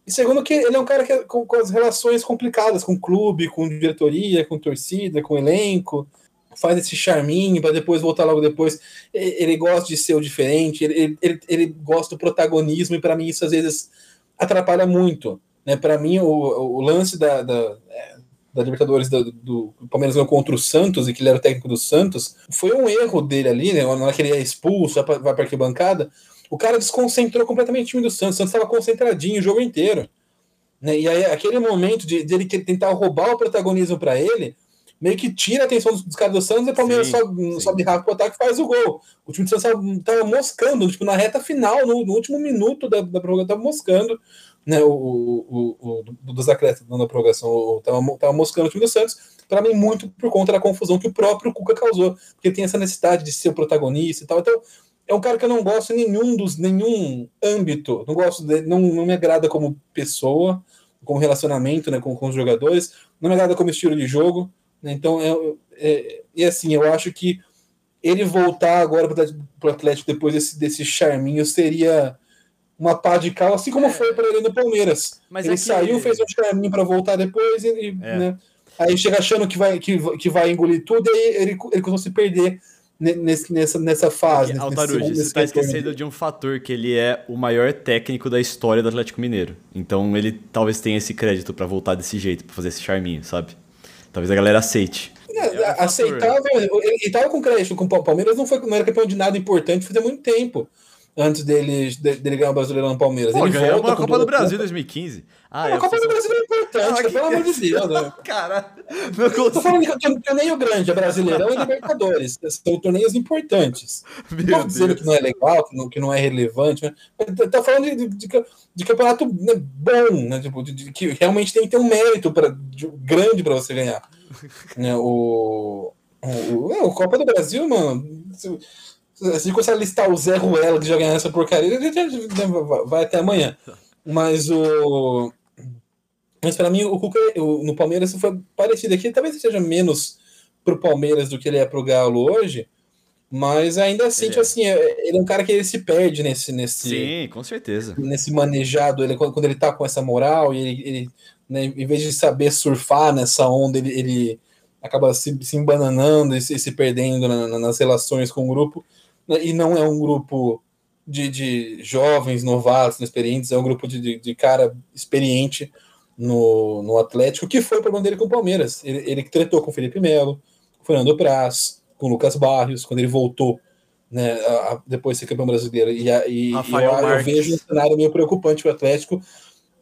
Speaker 3: E segundo que ele é um cara que é com, com as relações complicadas com o clube, com diretoria, com torcida, com elenco, faz esse charminho para depois voltar logo depois. Ele gosta de ser o diferente, ele, ele, ele gosta do protagonismo, e para mim isso às vezes atrapalha muito. Né? Para mim, o, o lance da, da, da Libertadores do, do Palmeiras contra o Santos, e que ele era o técnico do Santos, foi um erro dele ali, né? Na hora que ele é expulso, vai para a arquibancada, o cara desconcentrou completamente o time do Santos. O Santos estava concentradinho o jogo inteiro. Né? E aí, aquele momento de, de ele tentar roubar o protagonismo para ele, meio que tira a atenção dos, dos caras do Santos e o Palmeiras sim, sobe, sobe rápido pro ataque e faz o gol. O time do Santos tava, moscando, tipo, na reta final, no, no último minuto da, da prorrogação, tava moscando, né, o, o, o, dos acréscimos da prorrogação, tava, tava moscando o time do Santos, para mim, muito por conta da confusão que o próprio Cuca causou, porque tem essa necessidade de ser o protagonista e tal, então é um cara que eu não gosto em nenhum dos nenhum âmbito, não gosto não, não me agrada como pessoa, como relacionamento, né, com, com os jogadores, não me agrada como estilo de jogo, né? Então, é, é, e assim, eu acho que ele voltar agora para o Atlético depois desse, desse charminho seria uma pá de cal, assim como é. foi para ele no Palmeiras. Mas ele é que... saiu, fez um charminho para voltar depois, e, é. né? aí chega achando que vai, que, que vai engolir tudo, e aí ele, ele começou a se perder nesse, nessa, nessa fase.
Speaker 2: Altaruji, você está esquecendo de um fator, que ele é o maior técnico da história do Atlético Mineiro. Então ele talvez tenha esse crédito para voltar desse jeito, para fazer esse charminho, sabe? Talvez a galera aceite.
Speaker 3: É, é aceitável. Ele, estava com crédito com o Palmeiras, não, foi, não era campeão de nada importante fazia muito tempo. Antes dele, dele ganhar o Brasileirão no Palmeiras.
Speaker 2: Pô,
Speaker 3: ele
Speaker 2: ganhou a Copa do Brasil em 2015. Ah,
Speaker 3: a Copa do Brasil é importante, pelo amor de [laughs] Deus. Né?
Speaker 2: Cara, não
Speaker 3: Eu tô
Speaker 2: consigo.
Speaker 3: falando é um torneio grande, é Brasileirão e [laughs] Libertadores. São torneios importantes. Não
Speaker 2: Meu
Speaker 3: tô dizendo que não é legal, que não, que não é relevante, né? tá- falando de, de, de- de campeonato né, bom, né? Tipo, de, de- que realmente tem que ter um mérito pra, de- grande para você ganhar. [laughs] Né? O, o, é, o Copa do Brasil, mano. Se, se você listar o Zé Ruela que já ganhou essa porcaria, já vai- até amanhã. Mas o. Mas para mim, o Cuca no Palmeiras foi parecido aqui. Talvez seja menos pro Palmeiras do que ele é pro Galo hoje. Mas ainda assim,
Speaker 2: Ele
Speaker 3: tipo
Speaker 2: é.
Speaker 3: assim, é- ele é um cara que ele se perde nesse, nesse,
Speaker 2: Sim, com certeza.
Speaker 3: nesse manejado. Ele, quando quando ele tá com essa moral, e ele, ele né, em vez de saber surfar nessa onda, ele, ele acaba se, se embananando e se, se perdendo na- na- nas relações com o grupo. E não é um grupo de, de jovens, novatos, inexperientes, é um grupo de, de, de cara experiente no, no Atlético, que foi o problema dele com o Palmeiras. Ele, ele tretou com o Felipe Melo, com o Fernando Praz, com o Lucas Barrios, quando ele voltou né, a- a- depois de ser campeão brasileiro. E, a- e- e eu, eu vejo um cenário meio preocupante para o Atlético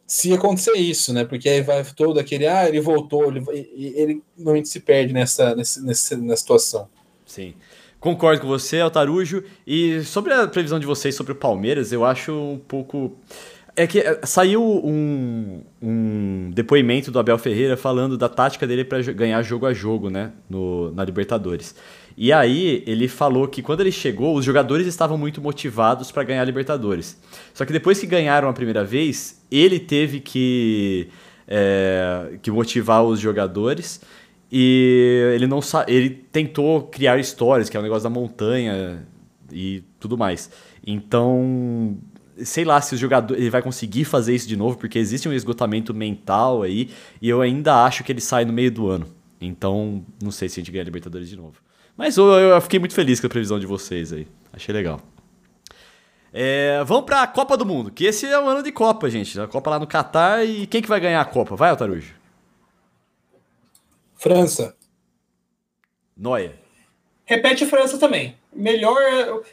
Speaker 3: se acontecer isso, né? Porque aí vai todo aquele, ah, ele voltou, ele, ele normalmente se perde nessa, nessa, nessa, nessa situação.
Speaker 2: Sim. Concordo com você, Altarujo. E sobre a previsão de vocês sobre o Palmeiras, eu acho um pouco. É que é, saiu um, um depoimento do Abel Ferreira falando da tática dele para ganhar jogo a jogo, né? No, na Libertadores. E aí ele falou que quando ele chegou, os jogadores estavam muito motivados para ganhar a Libertadores. Só que depois que ganharam a primeira vez, ele teve que, é, que motivar os jogadores. E ele não ele tentou criar histórias, que é o negócio da montanha e tudo mais. Então, sei lá se o jogador ele vai conseguir fazer isso de novo, porque existe um esgotamento mental aí, e eu ainda acho que ele sai no meio do ano. Então, não sei se a gente ganha a Libertadores de novo. Mas eu, eu fiquei muito feliz com a previsão de vocês aí. Achei legal. É, vamos pra Copa do Mundo, que esse é o ano de Copa, gente. A Copa lá no Catar e quem que vai ganhar a Copa? Vai, Altarujo?
Speaker 3: França,
Speaker 2: Noia.
Speaker 4: Repete França também. Melhor.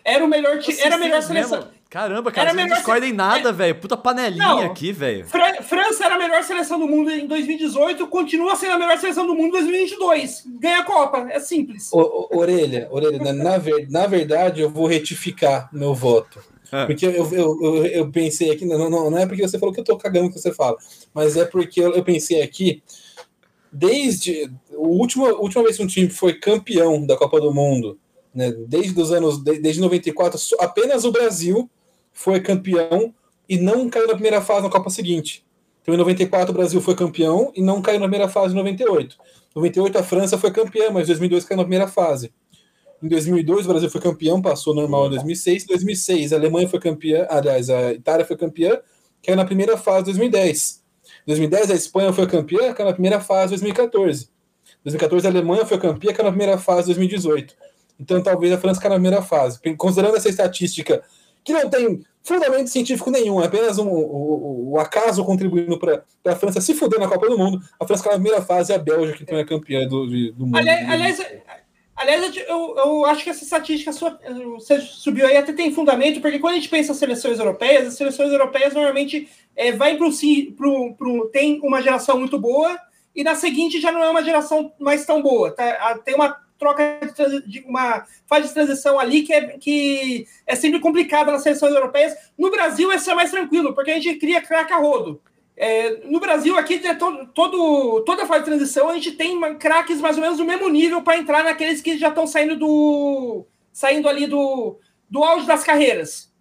Speaker 4: Era o melhor time. Era a melhor seleção.
Speaker 2: Caramba, cara, vocês não
Speaker 4: melhor
Speaker 2: discordam em nada, velho. Puta panelinha
Speaker 4: Não.
Speaker 2: aqui, velho.
Speaker 4: Fra- França era a melhor seleção do mundo em 2018, continua sendo a melhor seleção do mundo em 2022. Ganha a Copa, é simples.
Speaker 3: O- o- orelha, orelha, na, na, ver- na verdade eu vou retificar meu voto.
Speaker 2: Ah.
Speaker 3: Porque eu, eu, eu, eu pensei aqui, não, não, não é porque você falou que eu tô cagando o que você fala, mas é porque eu, eu pensei aqui, desde a última vez que um time foi campeão da Copa do Mundo, né, desde os anos, de- desde 94, só- apenas o Brasil foi campeão e não caiu na primeira fase na Copa seguinte. Então em 94 o Brasil foi campeão e não caiu na primeira fase em 98. Em 98 a França foi campeã, mas em 2002 caiu na primeira fase. Em 2002 o Brasil foi campeão, passou normal em 2006. Em 2006 a Alemanha foi campeã, aliás, a Itália foi campeã, caiu na primeira fase em 2010. Em 2010 a Espanha foi campeã, caiu na primeira fase em 2014. Em 2014 a Alemanha foi campeã, caiu na primeira fase em 2018. Então talvez a França caia na primeira fase. Considerando essa estatística que não tem fundamento científico nenhum, é apenas um, o, o- acaso contribuindo para a França se fuder na Copa do Mundo, a França cai na primeira fase e a Bélgica, que é campeã do, do mundo.
Speaker 4: Aliás, aliás, aliás, eu, eu acho que essa estatística sua, você subiu aí até tem fundamento, porque quando a gente pensa em seleções europeias, as seleções europeias normalmente é, vai para pro, tem uma geração muito boa e na seguinte já não é uma geração mais tão boa. Tá? Ah, Tem uma troca de, uma fase de transição ali que é, que é sempre complicada nas seleções europeias. No Brasil, isso é mais tranquilo, porque a gente cria craque a rodo. É, no Brasil, aqui, é todo, todo, toda fase de transição, a gente tem craques mais ou menos do mesmo nível para entrar naqueles que já estão saindo do. saindo ali do, do auge das carreiras.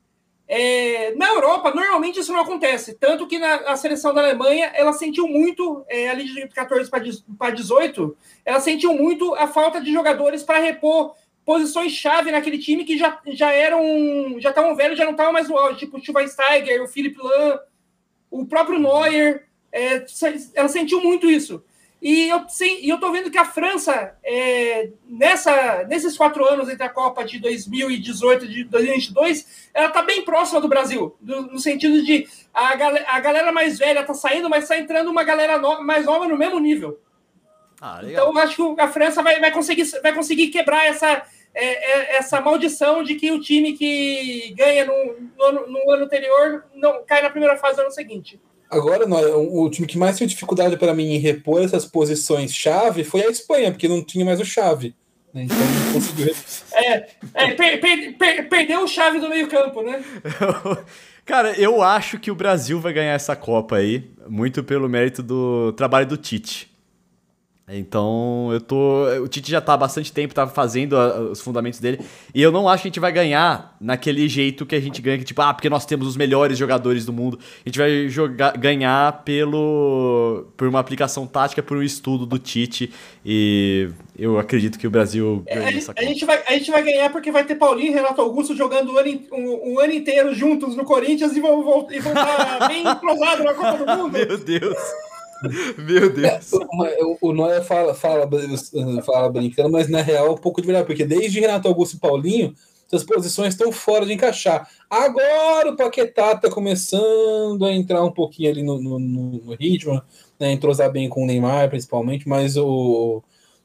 Speaker 4: É, na Europa, normalmente isso não acontece. Tanto que na seleção da Alemanha, ela sentiu muito, é, ali de 14 para 18, ela sentiu muito a falta de jogadores para repor posições-chave naquele time que já, já eram. já estavam velhos, já não estavam mais no auge, tipo o Schweinsteiger, o Philipp Lahm, o próprio Neuer. é, ela sentiu muito isso. E eu, sim, eu tô vendo que a França, é, nessa, nesses quatro anos entre a Copa de 2018 e de 2022, ela tá bem próxima do Brasil, do- no sentido de a, gal- a galera mais velha tá saindo, mas tá entrando uma galera no- mais nova no mesmo nível.
Speaker 2: Ah.
Speaker 4: Então eu acho que a França vai, vai, conseguir, vai conseguir quebrar essa, é, é essa maldição de que o time que ganha no, no, ano, no ano anterior não cai na primeira fase do ano seguinte.
Speaker 3: Agora, o time que mais teve dificuldade para mim em repor essas posições chave foi a Espanha, porque não tinha mais o chave. Né? Então não conseguiu.
Speaker 4: é, é per, per, per, perdeu o chave do meio-campo, né? [laughs]
Speaker 2: Cara, eu acho que o Brasil vai ganhar essa Copa aí, muito pelo mérito do trabalho do Tite. Então, eu tô. O Tite já tá há bastante tempo, tá fazendo a, os fundamentos dele. E eu não acho que a gente vai ganhar naquele jeito que a gente ganha, que tipo, ah, porque nós temos os melhores jogadores do mundo. A gente vai jogar, ganhar pelo. por uma aplicação tática, por um estudo do Tite. E eu acredito que o Brasil
Speaker 4: é, ganha essa a, gente vai, a gente vai ganhar porque vai ter Paulinho e Renato Augusto jogando um ano, um, um ano inteiro juntos no Corinthians e vão, vão, e vão [laughs] estar bem entrosados na Copa do Mundo.
Speaker 2: Meu Deus. [laughs] Meu Deus.
Speaker 3: É, o, o Noé fala, fala, fala brincando, mas na real é um pouco de verdade, porque desde Renato Augusto e Paulinho, essas posições estão fora de encaixar. Agora o Paquetá está começando a entrar um pouquinho ali no, no, no ritmo, né, entrosar bem com o Neymar, principalmente, mas o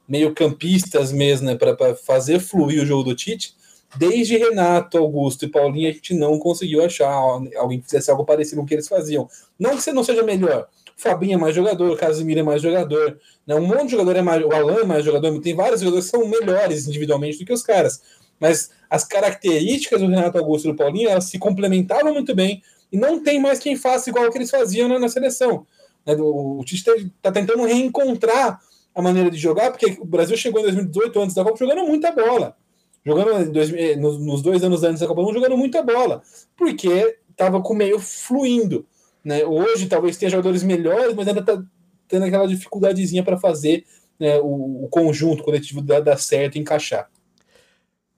Speaker 3: meio-campistas mesmo, né, para fazer fluir o jogo do Tite, desde Renato, Augusto e Paulinho, a gente não conseguiu achar alguém que fizesse algo parecido com o que eles faziam. Não que você não seja melhor, Fabinho é mais jogador, Casimiro é mais jogador, né? um monte de jogador é mais. O Alan é mais jogador, tem vários jogadores que são melhores individualmente do que os caras. Mas as características do Renato Augusto e do Paulinho elas se complementavam muito bem e não tem mais quem faça igual que eles faziam na, na seleção. Né? O, Tite está tentando reencontrar a maneira de jogar, porque o Brasil chegou em 2018, antes da Copa, jogando muita bola. Jogando dois, eh, nos dois anos antes da Copa, jogando muita bola, porque estava com meio fluindo. Né? Hoje talvez tenha jogadores melhores, mas ainda está tendo aquela dificuldadezinha para fazer né, o, o, conjunto coletivo dar, dar certo e encaixar.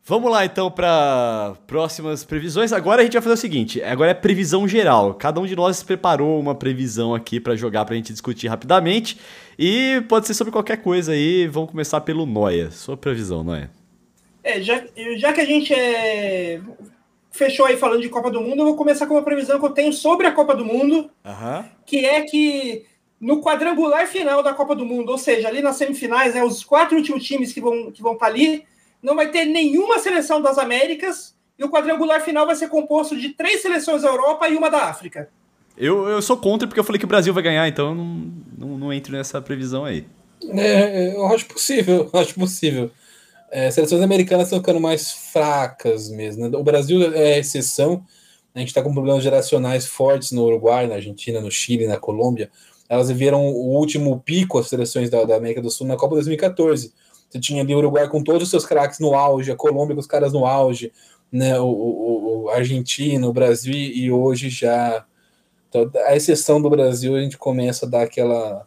Speaker 2: Vamos lá então para próximas previsões. Agora a gente vai fazer o seguinte: agora é previsão geral. Cada um de nós preparou uma previsão aqui para jogar para a gente discutir rapidamente e pode ser sobre qualquer coisa aí. Vamos começar pelo Noia. Sua previsão, Noia.
Speaker 4: É, já, já que a gente é fechou aí falando de Copa do Mundo, eu vou começar com uma previsão que eu tenho sobre a Copa do Mundo,
Speaker 2: uhum.
Speaker 4: que é que no quadrangular final da Copa do Mundo, ou seja, ali nas semifinais, né, os quatro últimos times que vão que vão estar tá ali, não vai ter nenhuma seleção das Américas e o quadrangular final vai ser composto de três seleções da Europa e uma da África.
Speaker 2: Eu, eu sou contra porque eu falei que o Brasil vai ganhar, então eu não, não, não entro nessa previsão aí.
Speaker 3: É, eu acho possível, [laughs] eu acho possível. É, seleções americanas estão ficando mais fracas mesmo. Né? O Brasil é exceção. A gente está com problemas geracionais fortes no Uruguai, na Argentina, no Chile, na Colômbia. Elas viveram o último pico, as seleções da, da América do Sul, na Copa 2014. Você tinha ali o Uruguai com todos os seus craques no auge, a Colômbia com os caras no auge, né? o, o, o Argentina, o Brasil, e hoje já. Então, a exceção do Brasil, a gente começa a dar aquela.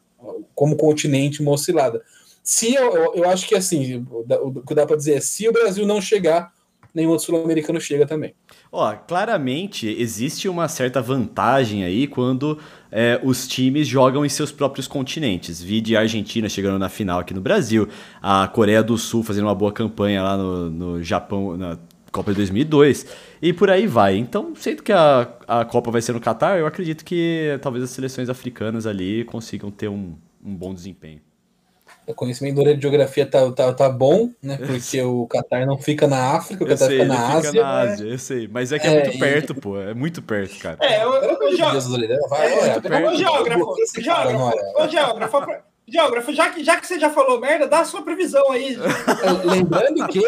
Speaker 3: como continente, uma oscilada. Se eu, eu acho que assim, o que dá para dizer é se o Brasil não chegar, nenhum outro sul-americano chega também.
Speaker 2: Ó, claramente existe uma certa vantagem aí quando é, os times jogam em seus próprios continentes. Vi de Argentina chegando na final aqui no Brasil, a Coreia do Sul fazendo uma boa campanha lá no, no Japão, na Copa de 2002, e por aí vai. Então, sendo que a, a Copa vai ser no Catar, eu acredito que talvez as seleções africanas ali consigam ter um, um bom desempenho
Speaker 3: o conhecimento de geografia tá, tá, tá bom, né? [laughs] Porque o Qatar não fica na África, o Qatar fica na Ásia. Fica na Ásia,
Speaker 2: eu sei. Mas é que é, é muito perto, e... pô. É muito perto, cara.
Speaker 4: É, eu, eu, eu, já... Vai, é, perto, ô, geógrafo, geógrafo, ô, geógrafo, Geógrafo, já que, já que você já falou merda, dá a sua previsão aí. [laughs]
Speaker 3: Lembrando que,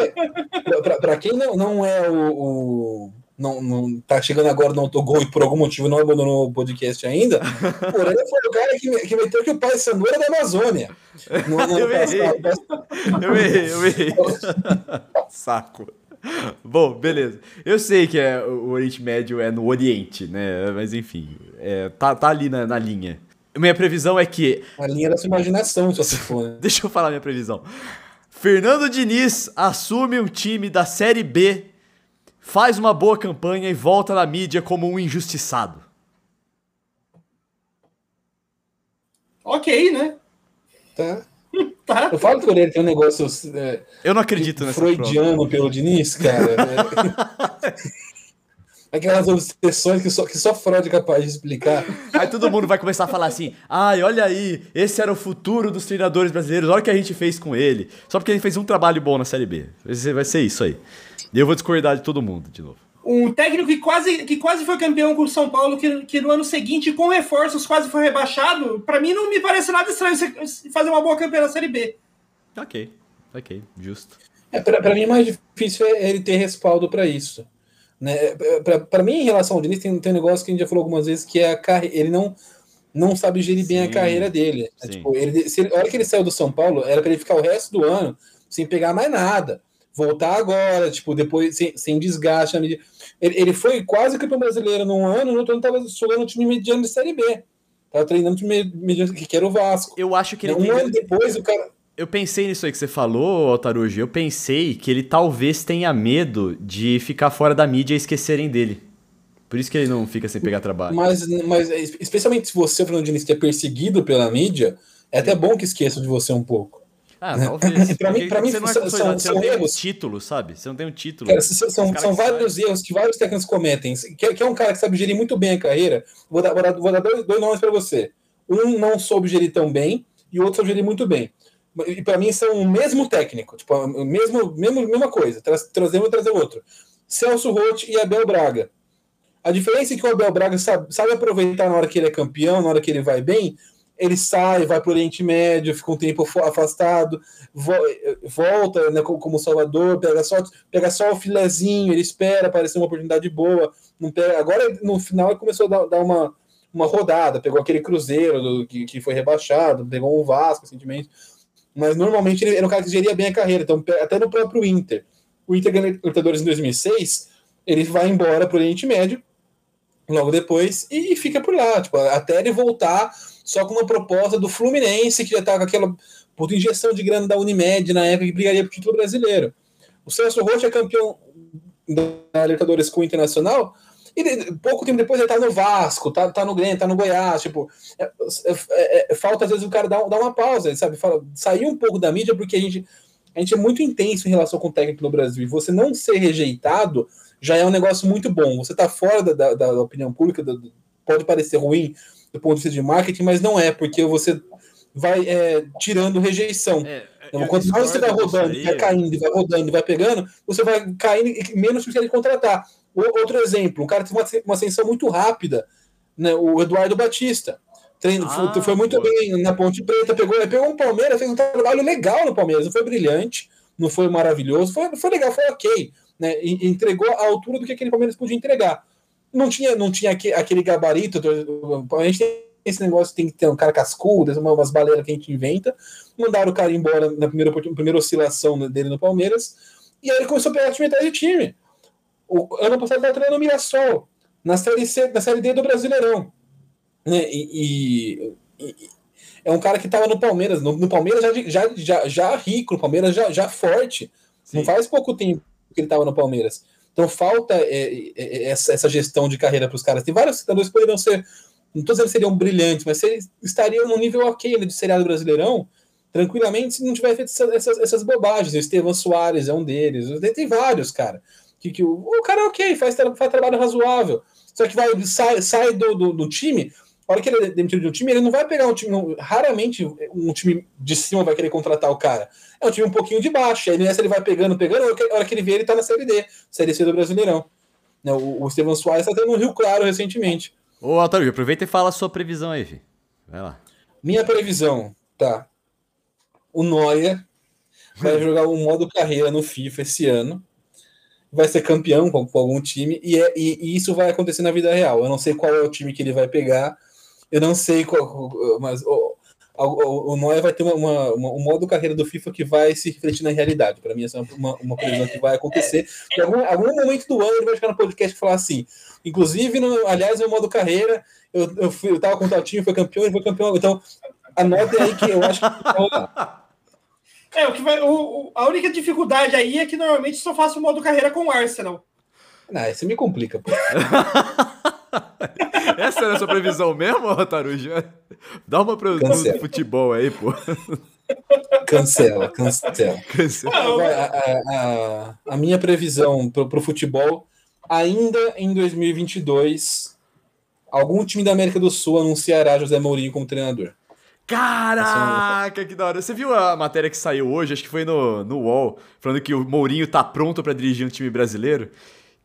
Speaker 3: para quem não, não é o, o não, não tá chegando agora no autogol e por algum motivo não abandonou o podcast ainda, [laughs] Orelha foi o cara que, que meteu que o pai Sandu era da Amazônia.
Speaker 2: No, no [laughs] eu, errei. eu errei, eu [laughs] errei. Saco. Bom, beleza. Eu sei que é, o Oriente Médio é no Oriente, né? Mas enfim, é, tá, tá ali na, na linha. Minha previsão é que.
Speaker 3: A linha da sua imaginação, se você for. Né?
Speaker 2: Deixa eu falar minha previsão. Fernando Diniz assume um time da Série B faz uma boa campanha e volta na mídia como um injustiçado.
Speaker 4: Ok, né?
Speaker 3: Tá. [laughs] tá. Eu falo por ele, tem um negócio. É,
Speaker 2: eu não acredito nessa
Speaker 3: Freudiano prova. pelo Diniz, cara. Né? [laughs] aquelas obsessões que só, que só Freud é capaz de explicar.
Speaker 2: Aí todo mundo vai começar a falar assim: ai, olha aí, esse era o futuro dos treinadores brasileiros, olha o que a gente fez com ele. Só porque ele fez um trabalho bom na Série B. Vai ser isso aí. E eu vou discordar de todo mundo de novo.
Speaker 4: Um técnico que quase, que quase foi campeão com o São Paulo, que, que no ano seguinte, com reforços, quase foi rebaixado, para mim não me parece nada estranho fazer uma boa campanha na Série B.
Speaker 2: Ok, ok, justo.
Speaker 3: É, para mim, é mais difícil é ele ter respaldo para isso. Né? Para mim, em relação ao Diniz, tem, tem um negócio que a gente já falou algumas vezes, que é a carreira. Ele não, não sabe gerir sim, bem a carreira dele. É, tipo, ele, se ele, a hora que ele saiu do São Paulo, era para ele ficar o resto do ano sem pegar mais nada. Voltar agora, tipo, depois sem, sem desgaste. Ele, ele foi quase campeão brasileiro num ano, no outro ano estava jogando um time mediano de Série B. Tava treinando o time mediano, que era o Vasco.
Speaker 2: Eu acho que ele
Speaker 3: Um ano depois, o cara
Speaker 2: eu pensei nisso aí que você falou, Altarujo. Eu pensei que ele talvez tenha medo de ficar fora da mídia e esquecerem dele. Por isso que ele não fica sem pegar trabalho.
Speaker 3: Mas, mas especialmente se você, Fernando Diniz, é perseguido pela mídia, é até bom que esqueçam de você um pouco.
Speaker 2: Ah, talvez.
Speaker 3: pra mim, pra mim
Speaker 2: você não, é são, são, você não tem erros. um título, sabe? Você não tem um título.
Speaker 3: Cara, são, são vários sabe. erros que vários técnicos cometem. Que, que, é um cara que sabe gerir muito bem a carreira. Vou dar, vou dar, vou dar dois, dois nomes para você. Um não soube gerir tão bem e o outro soube gerir muito bem e para mim são o mesmo técnico, tipo, a mesmo, mesmo, mesma coisa, tra trazer um e trazer outro. Celso Roth e Abel Braga. A diferença é que o Abel Braga sabe, sabe aproveitar na hora que ele é campeão, na hora que ele vai bem, ele sai, vai para o Oriente Médio, fica um tempo afastado, volta né, como Salvador, pega só, pega só o filezinho, ele espera aparecer uma oportunidade boa. Não pega, agora, no final, ele começou a dar, dar uma, uma rodada, pegou aquele Cruzeiro do, que, que foi rebaixado, pegou um Vasco recentemente mas normalmente ele era um cara que geria bem a carreira. Então, até no próprio Inter. O Inter ganhou Libertadores em 2006, ele vai embora para o Oriente Médio, logo depois, e fica por lá, tipo, até ele voltar só com uma proposta do Fluminense, que já estava com aquela puta injeção de grana da Unimed na época que brigaria pro título brasileiro. O Celso Rocha é campeão da Libertadores com o Internacional, e pouco tempo depois ele tá no Vasco, tá, tá no Grêmio, tá no Goiás. Tipo, é, é, é, é, falta às vezes o cara dar, dar uma pausa, sabe? Fala, sair um pouco da mídia, porque a gente, a gente é muito intenso em relação com o técnico no Brasil. E você não ser rejeitado já é um negócio muito bom. Você tá fora da, da, da opinião pública, pode parecer ruim do ponto de vista de marketing, mas não é, porque você vai é, tirando rejeição. É, então, quanto mais você vai rodando, vai caindo, vai rodando, vai pegando, você vai caindo e menos você quer contratar. Outro exemplo, um cara que teve uma, ascensão muito rápida, né, o Eduardo Batista. Treino, ah, foi muito bem na Ponte Preta, pegou, pegou um Palmeiras, fez um trabalho legal no Palmeiras, não foi brilhante, não foi maravilhoso, foi, foi legal, foi ok. Né, entregou a altura do que aquele Palmeiras podia entregar. Não tinha, não tinha aquele gabarito, a gente tem esse negócio, tem que ter um cara cascudo, umas baleiras que a gente inventa. Mandaram o cara embora na primeira, primeira oscilação dele no Palmeiras, e aí ele começou a pegar time atrás de time. O ano passado estava treinando o Mirassol, na série, C, na série D do Brasileirão. Né? E, e, e é um cara que estava no Palmeiras. No, no, Palmeiras já, já, já, já rico, no Palmeiras já, já forte. Sim. Não faz pouco tempo que ele estava no Palmeiras. Então falta é, é, é, essa, essa, gestão de carreira para os caras. Tem vários cidadãos que poderiam ser, não dizendo que seriam brilhantes, mas eles estariam no nível ok de seriado brasileirão, tranquilamente, se não tivesse feito essas, essas bobagens. O Estevam Soares é um deles. Tem vários, cara que, que o, o cara é ok, faz, faz trabalho razoável. Só que vai, sai, sai do, do, do time, a hora que ele é demitido de um time, ele não vai pegar um time. Raramente um time de cima vai querer contratar o cara. É um time um pouquinho de baixo. Aí nessa ele vai pegando, pegando, a hora que ele vê, ele tá na Série D, Série C do Brasileirão. Né, o, o Estevão Soares tá tendo no Rio Claro recentemente.
Speaker 2: Ô, Altair, aproveita e fala a sua previsão aí, filho. Vai lá.
Speaker 3: Minha previsão, tá. O Noia vai [laughs] jogar o modo carreira no FIFA esse ano vai ser campeão com, com algum time, e, é, e, e, isso vai acontecer na vida real. Eu não sei qual é o time que ele vai pegar, eu não sei qual, mas o, o, o Noé vai ter uma, uma, uma, um modo carreira do FIFA que vai se refletir na realidade. Para mim, essa é uma, uma previsão que vai acontecer. Em algum, algum momento do ano ele vai ficar no podcast e falar assim. Inclusive, no, aliás, no modo carreira, eu, eu, fui, eu tava com o tal time, foi campeão, ele foi campeão. Então, anotem aí que eu acho que.
Speaker 4: É, o que vai, o, a única dificuldade aí é que normalmente só faço o modo carreira com o Arsenal.
Speaker 3: Não, isso me complica, pô. [laughs]
Speaker 2: Essa era a sua previsão mesmo, Taruja? Dá uma pro futebol aí, pô.
Speaker 3: Cancela, cancela. cancela. A, a, a, a, minha previsão pro, pro futebol ainda em 2022, algum time da América do Sul anunciará José Mourinho como treinador.
Speaker 2: Caraca, que da hora. Você viu a matéria que saiu hoje? Acho que foi no, no UOL, falando que o Mourinho tá pronto para dirigir um time brasileiro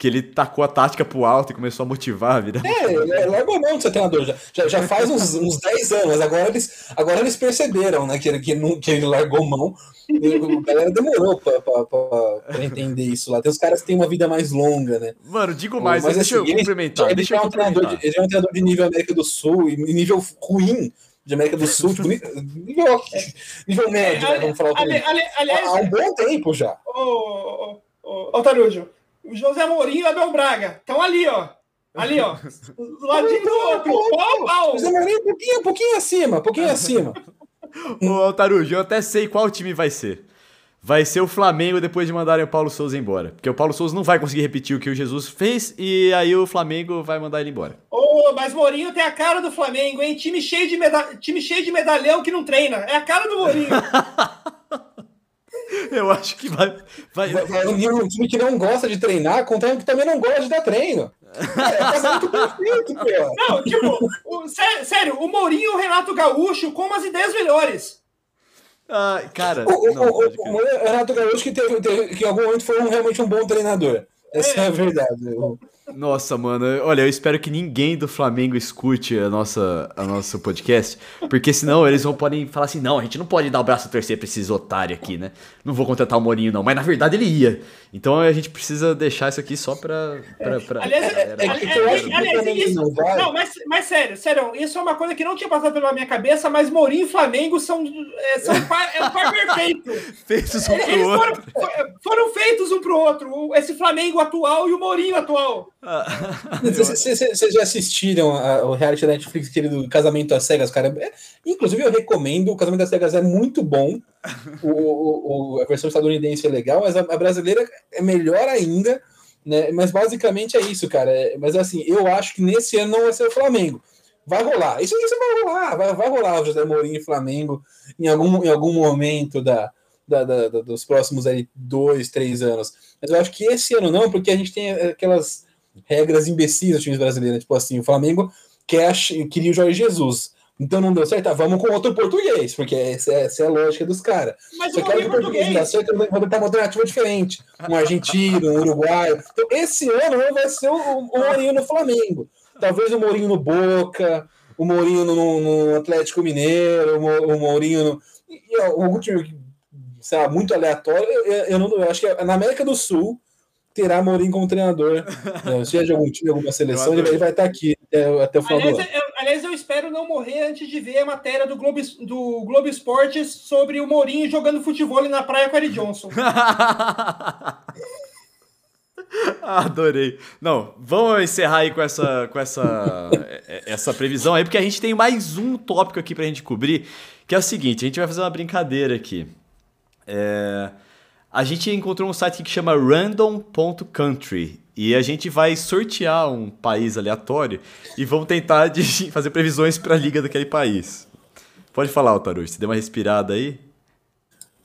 Speaker 2: que ele tacou a tática pro alto e começou a motivar a vida.
Speaker 3: É, é largou mão de ser treinador. Já, já, já faz uns, uns 10 anos. Agora eles, agora eles perceberam né, que, ele, que, não, que ele largou mão. A galera demorou pra, pra, pra, pra, entender isso lá. Tem os caras que têm uma vida mais longa, né?
Speaker 2: Mano, digo mais, mas, deixa assim, eu complementar.
Speaker 3: Ele,
Speaker 2: deixa eu
Speaker 3: é um treinador de, ele é um treinador de nível América do Sul e nível ruim de América do Sul, tipo, nível, nível médio, né, vamos falar ali, ali, aliás, há um bom tempo já.
Speaker 4: Ô, ô, ô, Tarúdio, o José Mourinho e o Abel Braga. Estão ali, ó. Ali, ó. Do ladinho do outro. Pau, pau.
Speaker 3: José Mourinho um pouquinho, um pouquinho acima, um pouquinho acima. [laughs]
Speaker 2: Ô, Tarujo, eu até sei qual time vai ser. Vai ser o Flamengo depois de mandarem o Paulo Souza embora. Porque o Paulo Souza não vai conseguir repetir o que o Jesus fez e aí o Flamengo vai mandar ele embora.
Speaker 4: Ô, mas Mourinho tem a cara do Flamengo, hein? Time cheio de, meda... time cheio de medalhão que não treina. É a cara do Mourinho. [laughs] [laughs]
Speaker 2: Eu acho que vai. vai...
Speaker 3: É um time que não gosta de treinar contra um que também não gosta de dar treino. É casamento perfeito,
Speaker 4: pô. [laughs] Não, tipo, o, sério, o Mourinho e o Renato Gaúcho com umas ideias melhores.
Speaker 2: Ah, cara.
Speaker 3: O, não, o, o, o Renato Gaúcho que, teve, teve, que em algum momento foi um, realmente um bom treinador. Essa é, é a verdade.
Speaker 2: Nossa, mano, olha, eu espero que ninguém do Flamengo escute a nossa, a nosso podcast, porque senão eles vão podem falar assim: não, a gente não pode dar o braço a torcer pra esses otários aqui, né? Não vou contratar o Morinho, não. Mas na verdade ele ia. Então a gente precisa deixar isso aqui só pra. pra, pra
Speaker 4: aliás, é, é, é, aliás isso, não, mas, mas sério, sério, isso é uma coisa que não tinha passado pela minha cabeça, mas Morinho e Flamengo são, é, são par, é um par perfeito. [laughs]
Speaker 2: Feitos um pro outro.
Speaker 4: Foram, foram feitos um pro outro. Esse Flamengo atual e o Mourinho atual. [laughs]
Speaker 3: Vocês já assistiram o reality da Netflix, aquele do Casamento às Cegas, cara? É, inclusive, eu recomendo. O Casamento às Cegas é muito bom. O, o, a versão estadunidense é legal, mas a, a, brasileira é melhor ainda. Né? Mas basicamente é isso, cara. É, mas assim, eu acho que nesse ano não vai ser o Flamengo. Vai rolar. Isso, isso vai rolar. Vai, vai rolar o José Mourinho e Flamengo em algum, em algum momento da, da, da, da, dos próximos aí, dois, três anos. Mas eu acho que esse ano não, porque a gente tem aquelas regras imbecis dos times brasileiros. Tipo assim, o Flamengo quer, queria o Jorge Jesus. Então não deu certo, ah, vamos com outro português, porque essa é, essa é a lógica dos caras.
Speaker 4: Só que o português dá
Speaker 3: certo, vou botar uma alternativa diferente. Um argentino, um uruguaio. Então, esse ano não vai ser o, o Mourinho no Flamengo. Talvez o Mourinho no Boca, o Mourinho no, no Atlético Mineiro, o Mourinho no. E, algum time, sei lá, muito aleatório. Eu, eu, não, eu acho que na América do Sul terá Mourinho como treinador. [laughs] Né? Se é de algum time, alguma seleção, ele vai estar aqui até, até o final
Speaker 4: aliás,
Speaker 3: do ano.
Speaker 4: Eu, aliás, eu espero não morrer antes de ver a matéria do Globo, do Globo Esportes sobre o Mourinho jogando futebol na praia com a Eric Johnson. [laughs]
Speaker 2: Adorei. Não, vamos encerrar aí com essa, com essa, essa previsão aí, porque a gente tem mais um tópico aqui pra gente cobrir, que é o seguinte, a gente vai fazer uma brincadeira aqui. É a gente encontrou um site que chama random.country e a gente vai sortear um país aleatório e vamos tentar de [laughs] fazer previsões para a liga daquele país. Pode falar, Otaru, você deu uma respirada aí?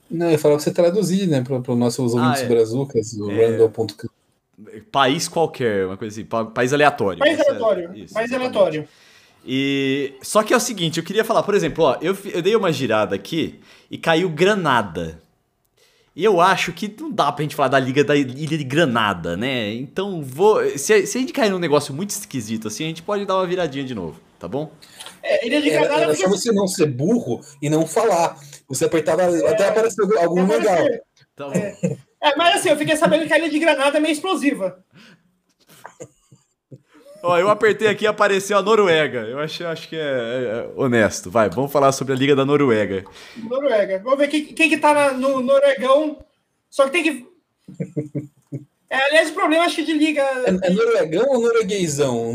Speaker 3: Não, eu ia falar que você traduzir, né, para os nossos ouvintes ah, é. brazucas, o é... random.country.
Speaker 2: País qualquer, uma coisa assim, país aleatório.
Speaker 4: País aleatório, isso, país aleatório.
Speaker 2: E só que é o seguinte, eu queria falar, por exemplo, ó, eu, eu dei uma girada aqui e caiu Granada. E eu acho que não dá pra gente falar da Liga da Ilha de Granada, né? Então, vou. Se, se a gente cair num negócio muito esquisito assim, a gente pode dar uma viradinha de novo, tá bom?
Speaker 3: É, Ilha de Granada. Era, era só você não ser burro e não falar. Você apertava é, até aparecer algum legal.
Speaker 4: Tá bom. É. é, mas assim, eu fiquei sabendo que a Ilha de Granada é meio explosiva.
Speaker 2: Ó, eu apertei aqui e apareceu a Noruega. Eu acho, acho que é, é, é, honesto. Vai, vamos falar sobre a Liga da Noruega.
Speaker 4: Noruega. Vamos ver quem, quem que tá na, no Noruegão. Só que tem que. É, aliás, o problema acho que de liga.
Speaker 3: É, é noruegão ou norueguesão?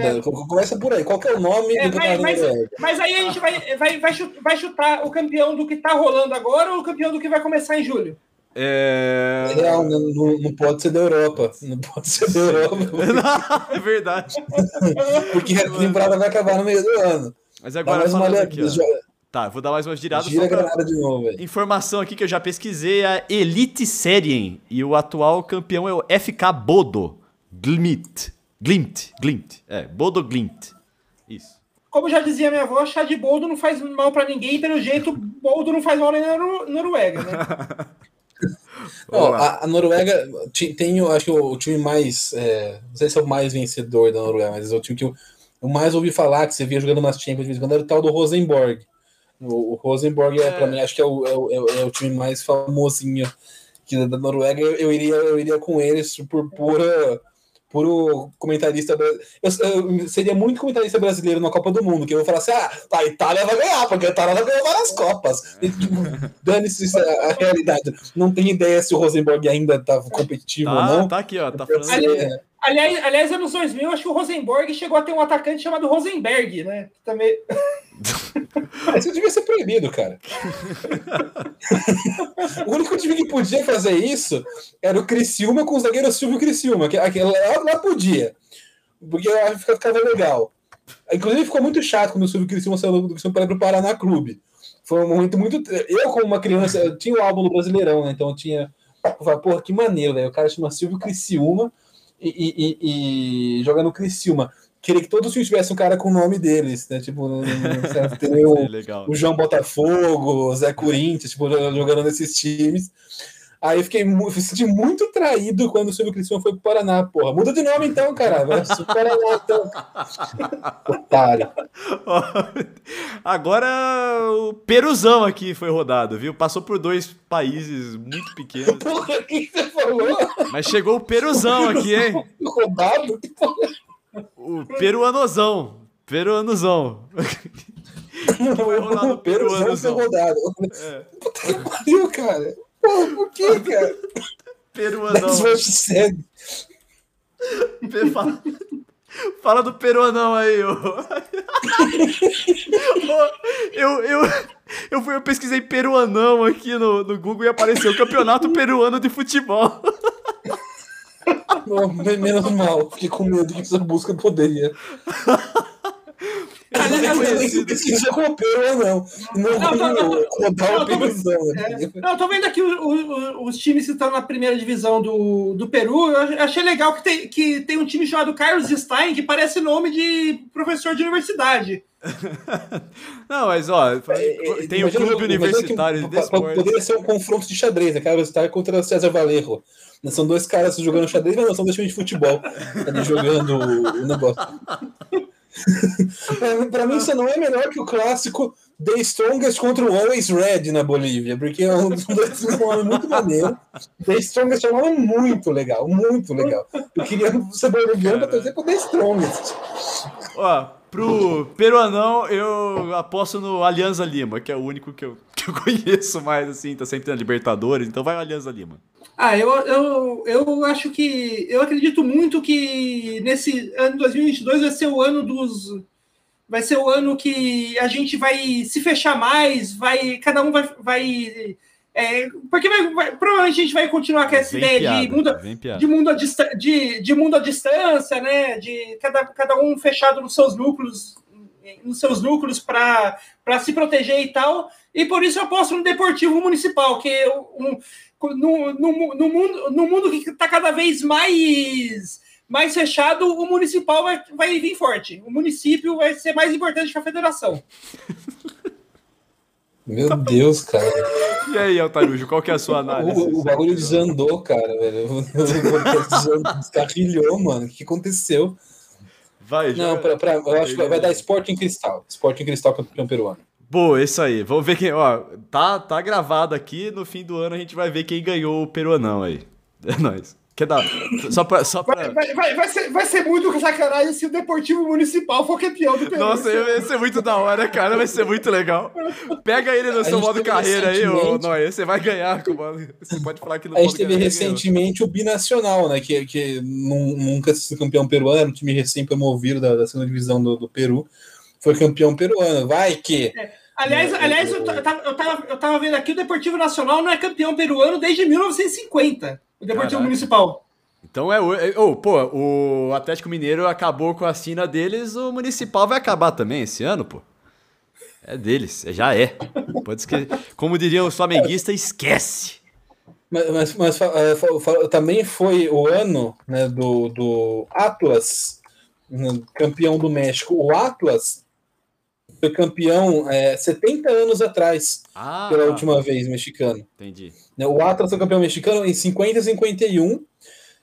Speaker 3: É. Começa por aí. Qual é o nome
Speaker 4: é, do mas, mas, mas, aí a gente vai, vai, vai, chutar, vai chutar o campeão do que tá rolando agora ou o campeão do que vai começar em julho?
Speaker 2: É...
Speaker 3: Real, não, não, pode ser da Europa. Não pode ser da Europa. [laughs]
Speaker 2: é verdade.
Speaker 3: porque a temporada vai acabar no meio do ano.
Speaker 2: Mas agora falando aqui, Tá, vou dar mais umas giradas.
Speaker 3: Gira pra... de novo.
Speaker 2: Informação aqui que eu já pesquisei, a Elite Serien. E o atual campeão é o FK Bodo. Glimt. Glimt. Glimt. É, Bodo Glimt. Isso.
Speaker 4: Como já dizia minha avó, chá de boldo não faz mal para ninguém, pelo jeito, boldo não faz mal nem na Noruega, né? [laughs]
Speaker 3: a, a, Noruega tem, eu acho que o, o time mais. É, não sei se é o mais vencedor da Noruega, mas é o time que eu, eu mais ouvi falar, que você via jogando umas Champions de vez em quando, era o tal do Rosenborg. O, o Rosenborg, é, é. para mim, acho que é o, é, o, é o time mais famosinho que da Noruega. Eu, eu, iria, eu iria com eles por pura puro comentarista. Eu, eu, seria muito comentarista brasileiro na Copa do Mundo, que eu vou falar assim: ah, a Itália vai ganhar, porque a Itália vai ganhar várias Copas. Tipo, [laughs] dane-se a, a, realidade. Não tem ideia se o Rosenborg ainda tá competitivo
Speaker 2: tá,
Speaker 3: ou não.
Speaker 2: Tá aqui, ó. Tá falando.
Speaker 4: Ali, aliás, aliás, anos 2000, acho que o Rosenborg chegou a ter um atacante chamado Rosenberg, né? Também. [laughs]
Speaker 3: Isso devia ser proibido, cara. [laughs] o único time que podia fazer isso era o Criciúma com o zagueiro Silvio Criciúma. Que, que, lá, lá podia. Porque ficava legal. Inclusive ficou muito chato quando o Silvio Criciúma saiu do Criciúma para ir pro Paraná Clube. Foi um momento muito. Eu, como uma criança, eu tinha o álbum do Brasileirão, né? Então eu tinha. Eu falei, porra, que maneiro, velho. O cara chama Silvio Criciúma e, e, e, e joga no Criciúma queria que todos os times tivessem um cara com o nome deles, né? Tipo, no, o, [laughs] o, João Botafogo, o Zé Corinthians, tipo, jogando nesses times. Aí eu fiquei me senti muito traído quando o Silvio Cristiano foi pro Paraná, porra. Muda de nome então, cara. Vai pro Paraná, então. [laughs] Otário. [laughs]
Speaker 2: Agora o Peruzão aqui foi rodado, viu? Passou por dois países muito pequenos.
Speaker 3: Porra, o que você falou?
Speaker 2: Mas chegou o Peruzão aqui, hein?
Speaker 3: Rodado? Que porra?
Speaker 2: O peruanozão. Peruanozão.
Speaker 3: Foi rolado peruanozão. rodado. É. Puta que pariu, cara. Porra, por que, cara?
Speaker 2: Peruanão. Fala, fala do peruanão aí, ô. eu, eu, eu, fui, eu pesquisei peruanão aqui no, no Google e apareceu Campeonato Peruano de Futebol.
Speaker 3: Não, menos mal, fiquei com medo que essa busca poderia. [laughs]
Speaker 4: Ele
Speaker 3: pesquisa com peru não. Não, não, não, não, rodar o peruzão.
Speaker 4: Não, tô vendo aqui os, times que estão na primeira divisão do, do Peru. Eu achei legal que tem, que tem um time chamado Carlos Stein, que parece nome de professor de universidade. [laughs]
Speaker 2: Não, mas ó, é, tem o clube universitário
Speaker 3: de Poderia ser um confronto de xadrez, né? Carlos Stein contra César Valerro. São dois caras jogando xadrez, mas não são dois times de futebol ali jogando o, negócio. [laughs] [laughs] pra mim, isso não é melhor que o clássico The Strongest contra o Always Red na Bolívia, porque é um nome muito maneiro. The Strongest é um nome muito legal, muito legal. Eu queria ser boliviano pra torcer pro The Strongest.
Speaker 2: Ó, pro peruanão, eu aposto no Alianza Lima, que é o único que eu, [laughs] que eu conheço mais, assim, tá sempre na Libertadores, então vai o Alianza Lima.
Speaker 4: Ah, eu, eu, eu acho que. Eu acredito muito que nesse ano 2022 vai ser o ano dos. Vai ser o ano que a gente vai se fechar mais, vai. Cada um vai. vai é, porque vai, vai, provavelmente a gente vai continuar com essa ideia piada, de, mundo, de, mundo a de, de mundo à distância, né? De cada, cada um fechado nos seus núcleos, nos seus núcleos para se proteger e tal. E por isso eu aposto no Deportivo Municipal, que um, no, no, no, mundo, no mundo que está cada vez mais, mais fechado, o municipal vai, vai vir forte. O município vai ser mais importante que a federação.
Speaker 3: Meu Deus, cara.
Speaker 2: E aí, Altarujo, qual que é a sua análise?
Speaker 3: O, o bagulho desandou, cara, velho. Descarrilhou, mano. O que aconteceu?
Speaker 2: Vai,
Speaker 3: já... Não, pra, pra, eu acho que vai, dar Sporting Cristal. Sporting Cristal campeão peruano.
Speaker 2: Boa, isso aí. Vamos ver quem. Ó, tá, tá gravado aqui. No fim do ano a gente vai ver quem ganhou o peruanão aí. [laughs] É nóis. Quer dar. Só pra. Só pra...
Speaker 4: Vai, vai, vai, ser, vai ser muito sacanagem se o Deportivo Municipal for campeão do Peru.
Speaker 2: Nossa, vai ser muito da hora, cara. Vai ser muito legal. Pega ele no seu modo carreira aí, ô Noia. Você vai ganhar. Você pode falar que no
Speaker 3: A gente teve recentemente ganhou. o binacional, né? Que, que nunca se campeão peruano, um time recém-promovido da, da segunda divisão do, do Peru. Foi campeão peruano. Vai que.
Speaker 4: É. Aliás, aliás eu, tava, eu, tava, eu tava vendo aqui, o Deportivo Nacional não é campeão peruano desde 1950, o Deportivo Caraca. Municipal.
Speaker 2: Então é. Oh, pô, o Atlético Mineiro acabou com a sina deles, o Municipal vai acabar também esse ano, pô. É deles, já é. Pode esquecer. Como diria o flamenguista, esquece.
Speaker 3: Mas, mas, mas é, também foi o ano né, do, do Atlas, né, campeão do México. O Atlas foi campeão é, 70 anos atrás, ah, pela última vez, mexicano.
Speaker 2: Entendi.
Speaker 3: Né, o Atlas foi campeão mexicano em 50 e 51.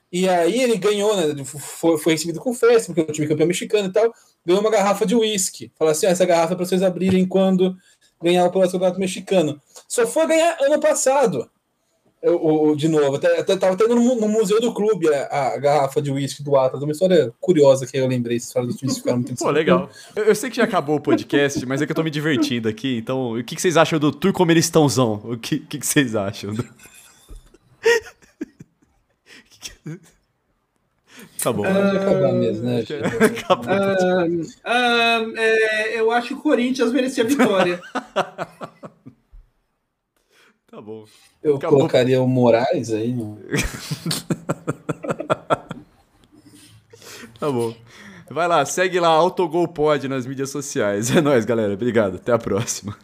Speaker 3: E aí ele ganhou, né? Foi, foi recebido com festa, porque o time campeão mexicano e tal, ganhou uma garrafa de uísque. Falou assim: ah, essa garrafa é para vocês abrirem quando ganhar o campeonato mexicano. Só foi ganhar ano passado. Eu, de novo, até, até tava tendo no, no, museu do clube a, a garrafa de uísque do Atlas, uma história curiosa que eu lembrei, essa história dos times ficaram muito
Speaker 2: Pô, legal. Eu, eu, sei que já acabou o podcast, mas é que eu tô me divertindo aqui, então o que, que vocês acham do Turcomenistãozão? O que, que, que vocês acham? Do... Tá bom. Uh,
Speaker 3: acabar mesmo, né?
Speaker 4: Uh, [laughs] uh, é, eu acho que o Corinthians merecia a vitória. [laughs]
Speaker 2: tá bom.
Speaker 3: Eu Acabou. colocaria o Moraes aí.
Speaker 2: tá bom. Vai lá, segue lá, Autogol Pod nas mídias sociais. É nóis, galera. Obrigado. Até a próxima.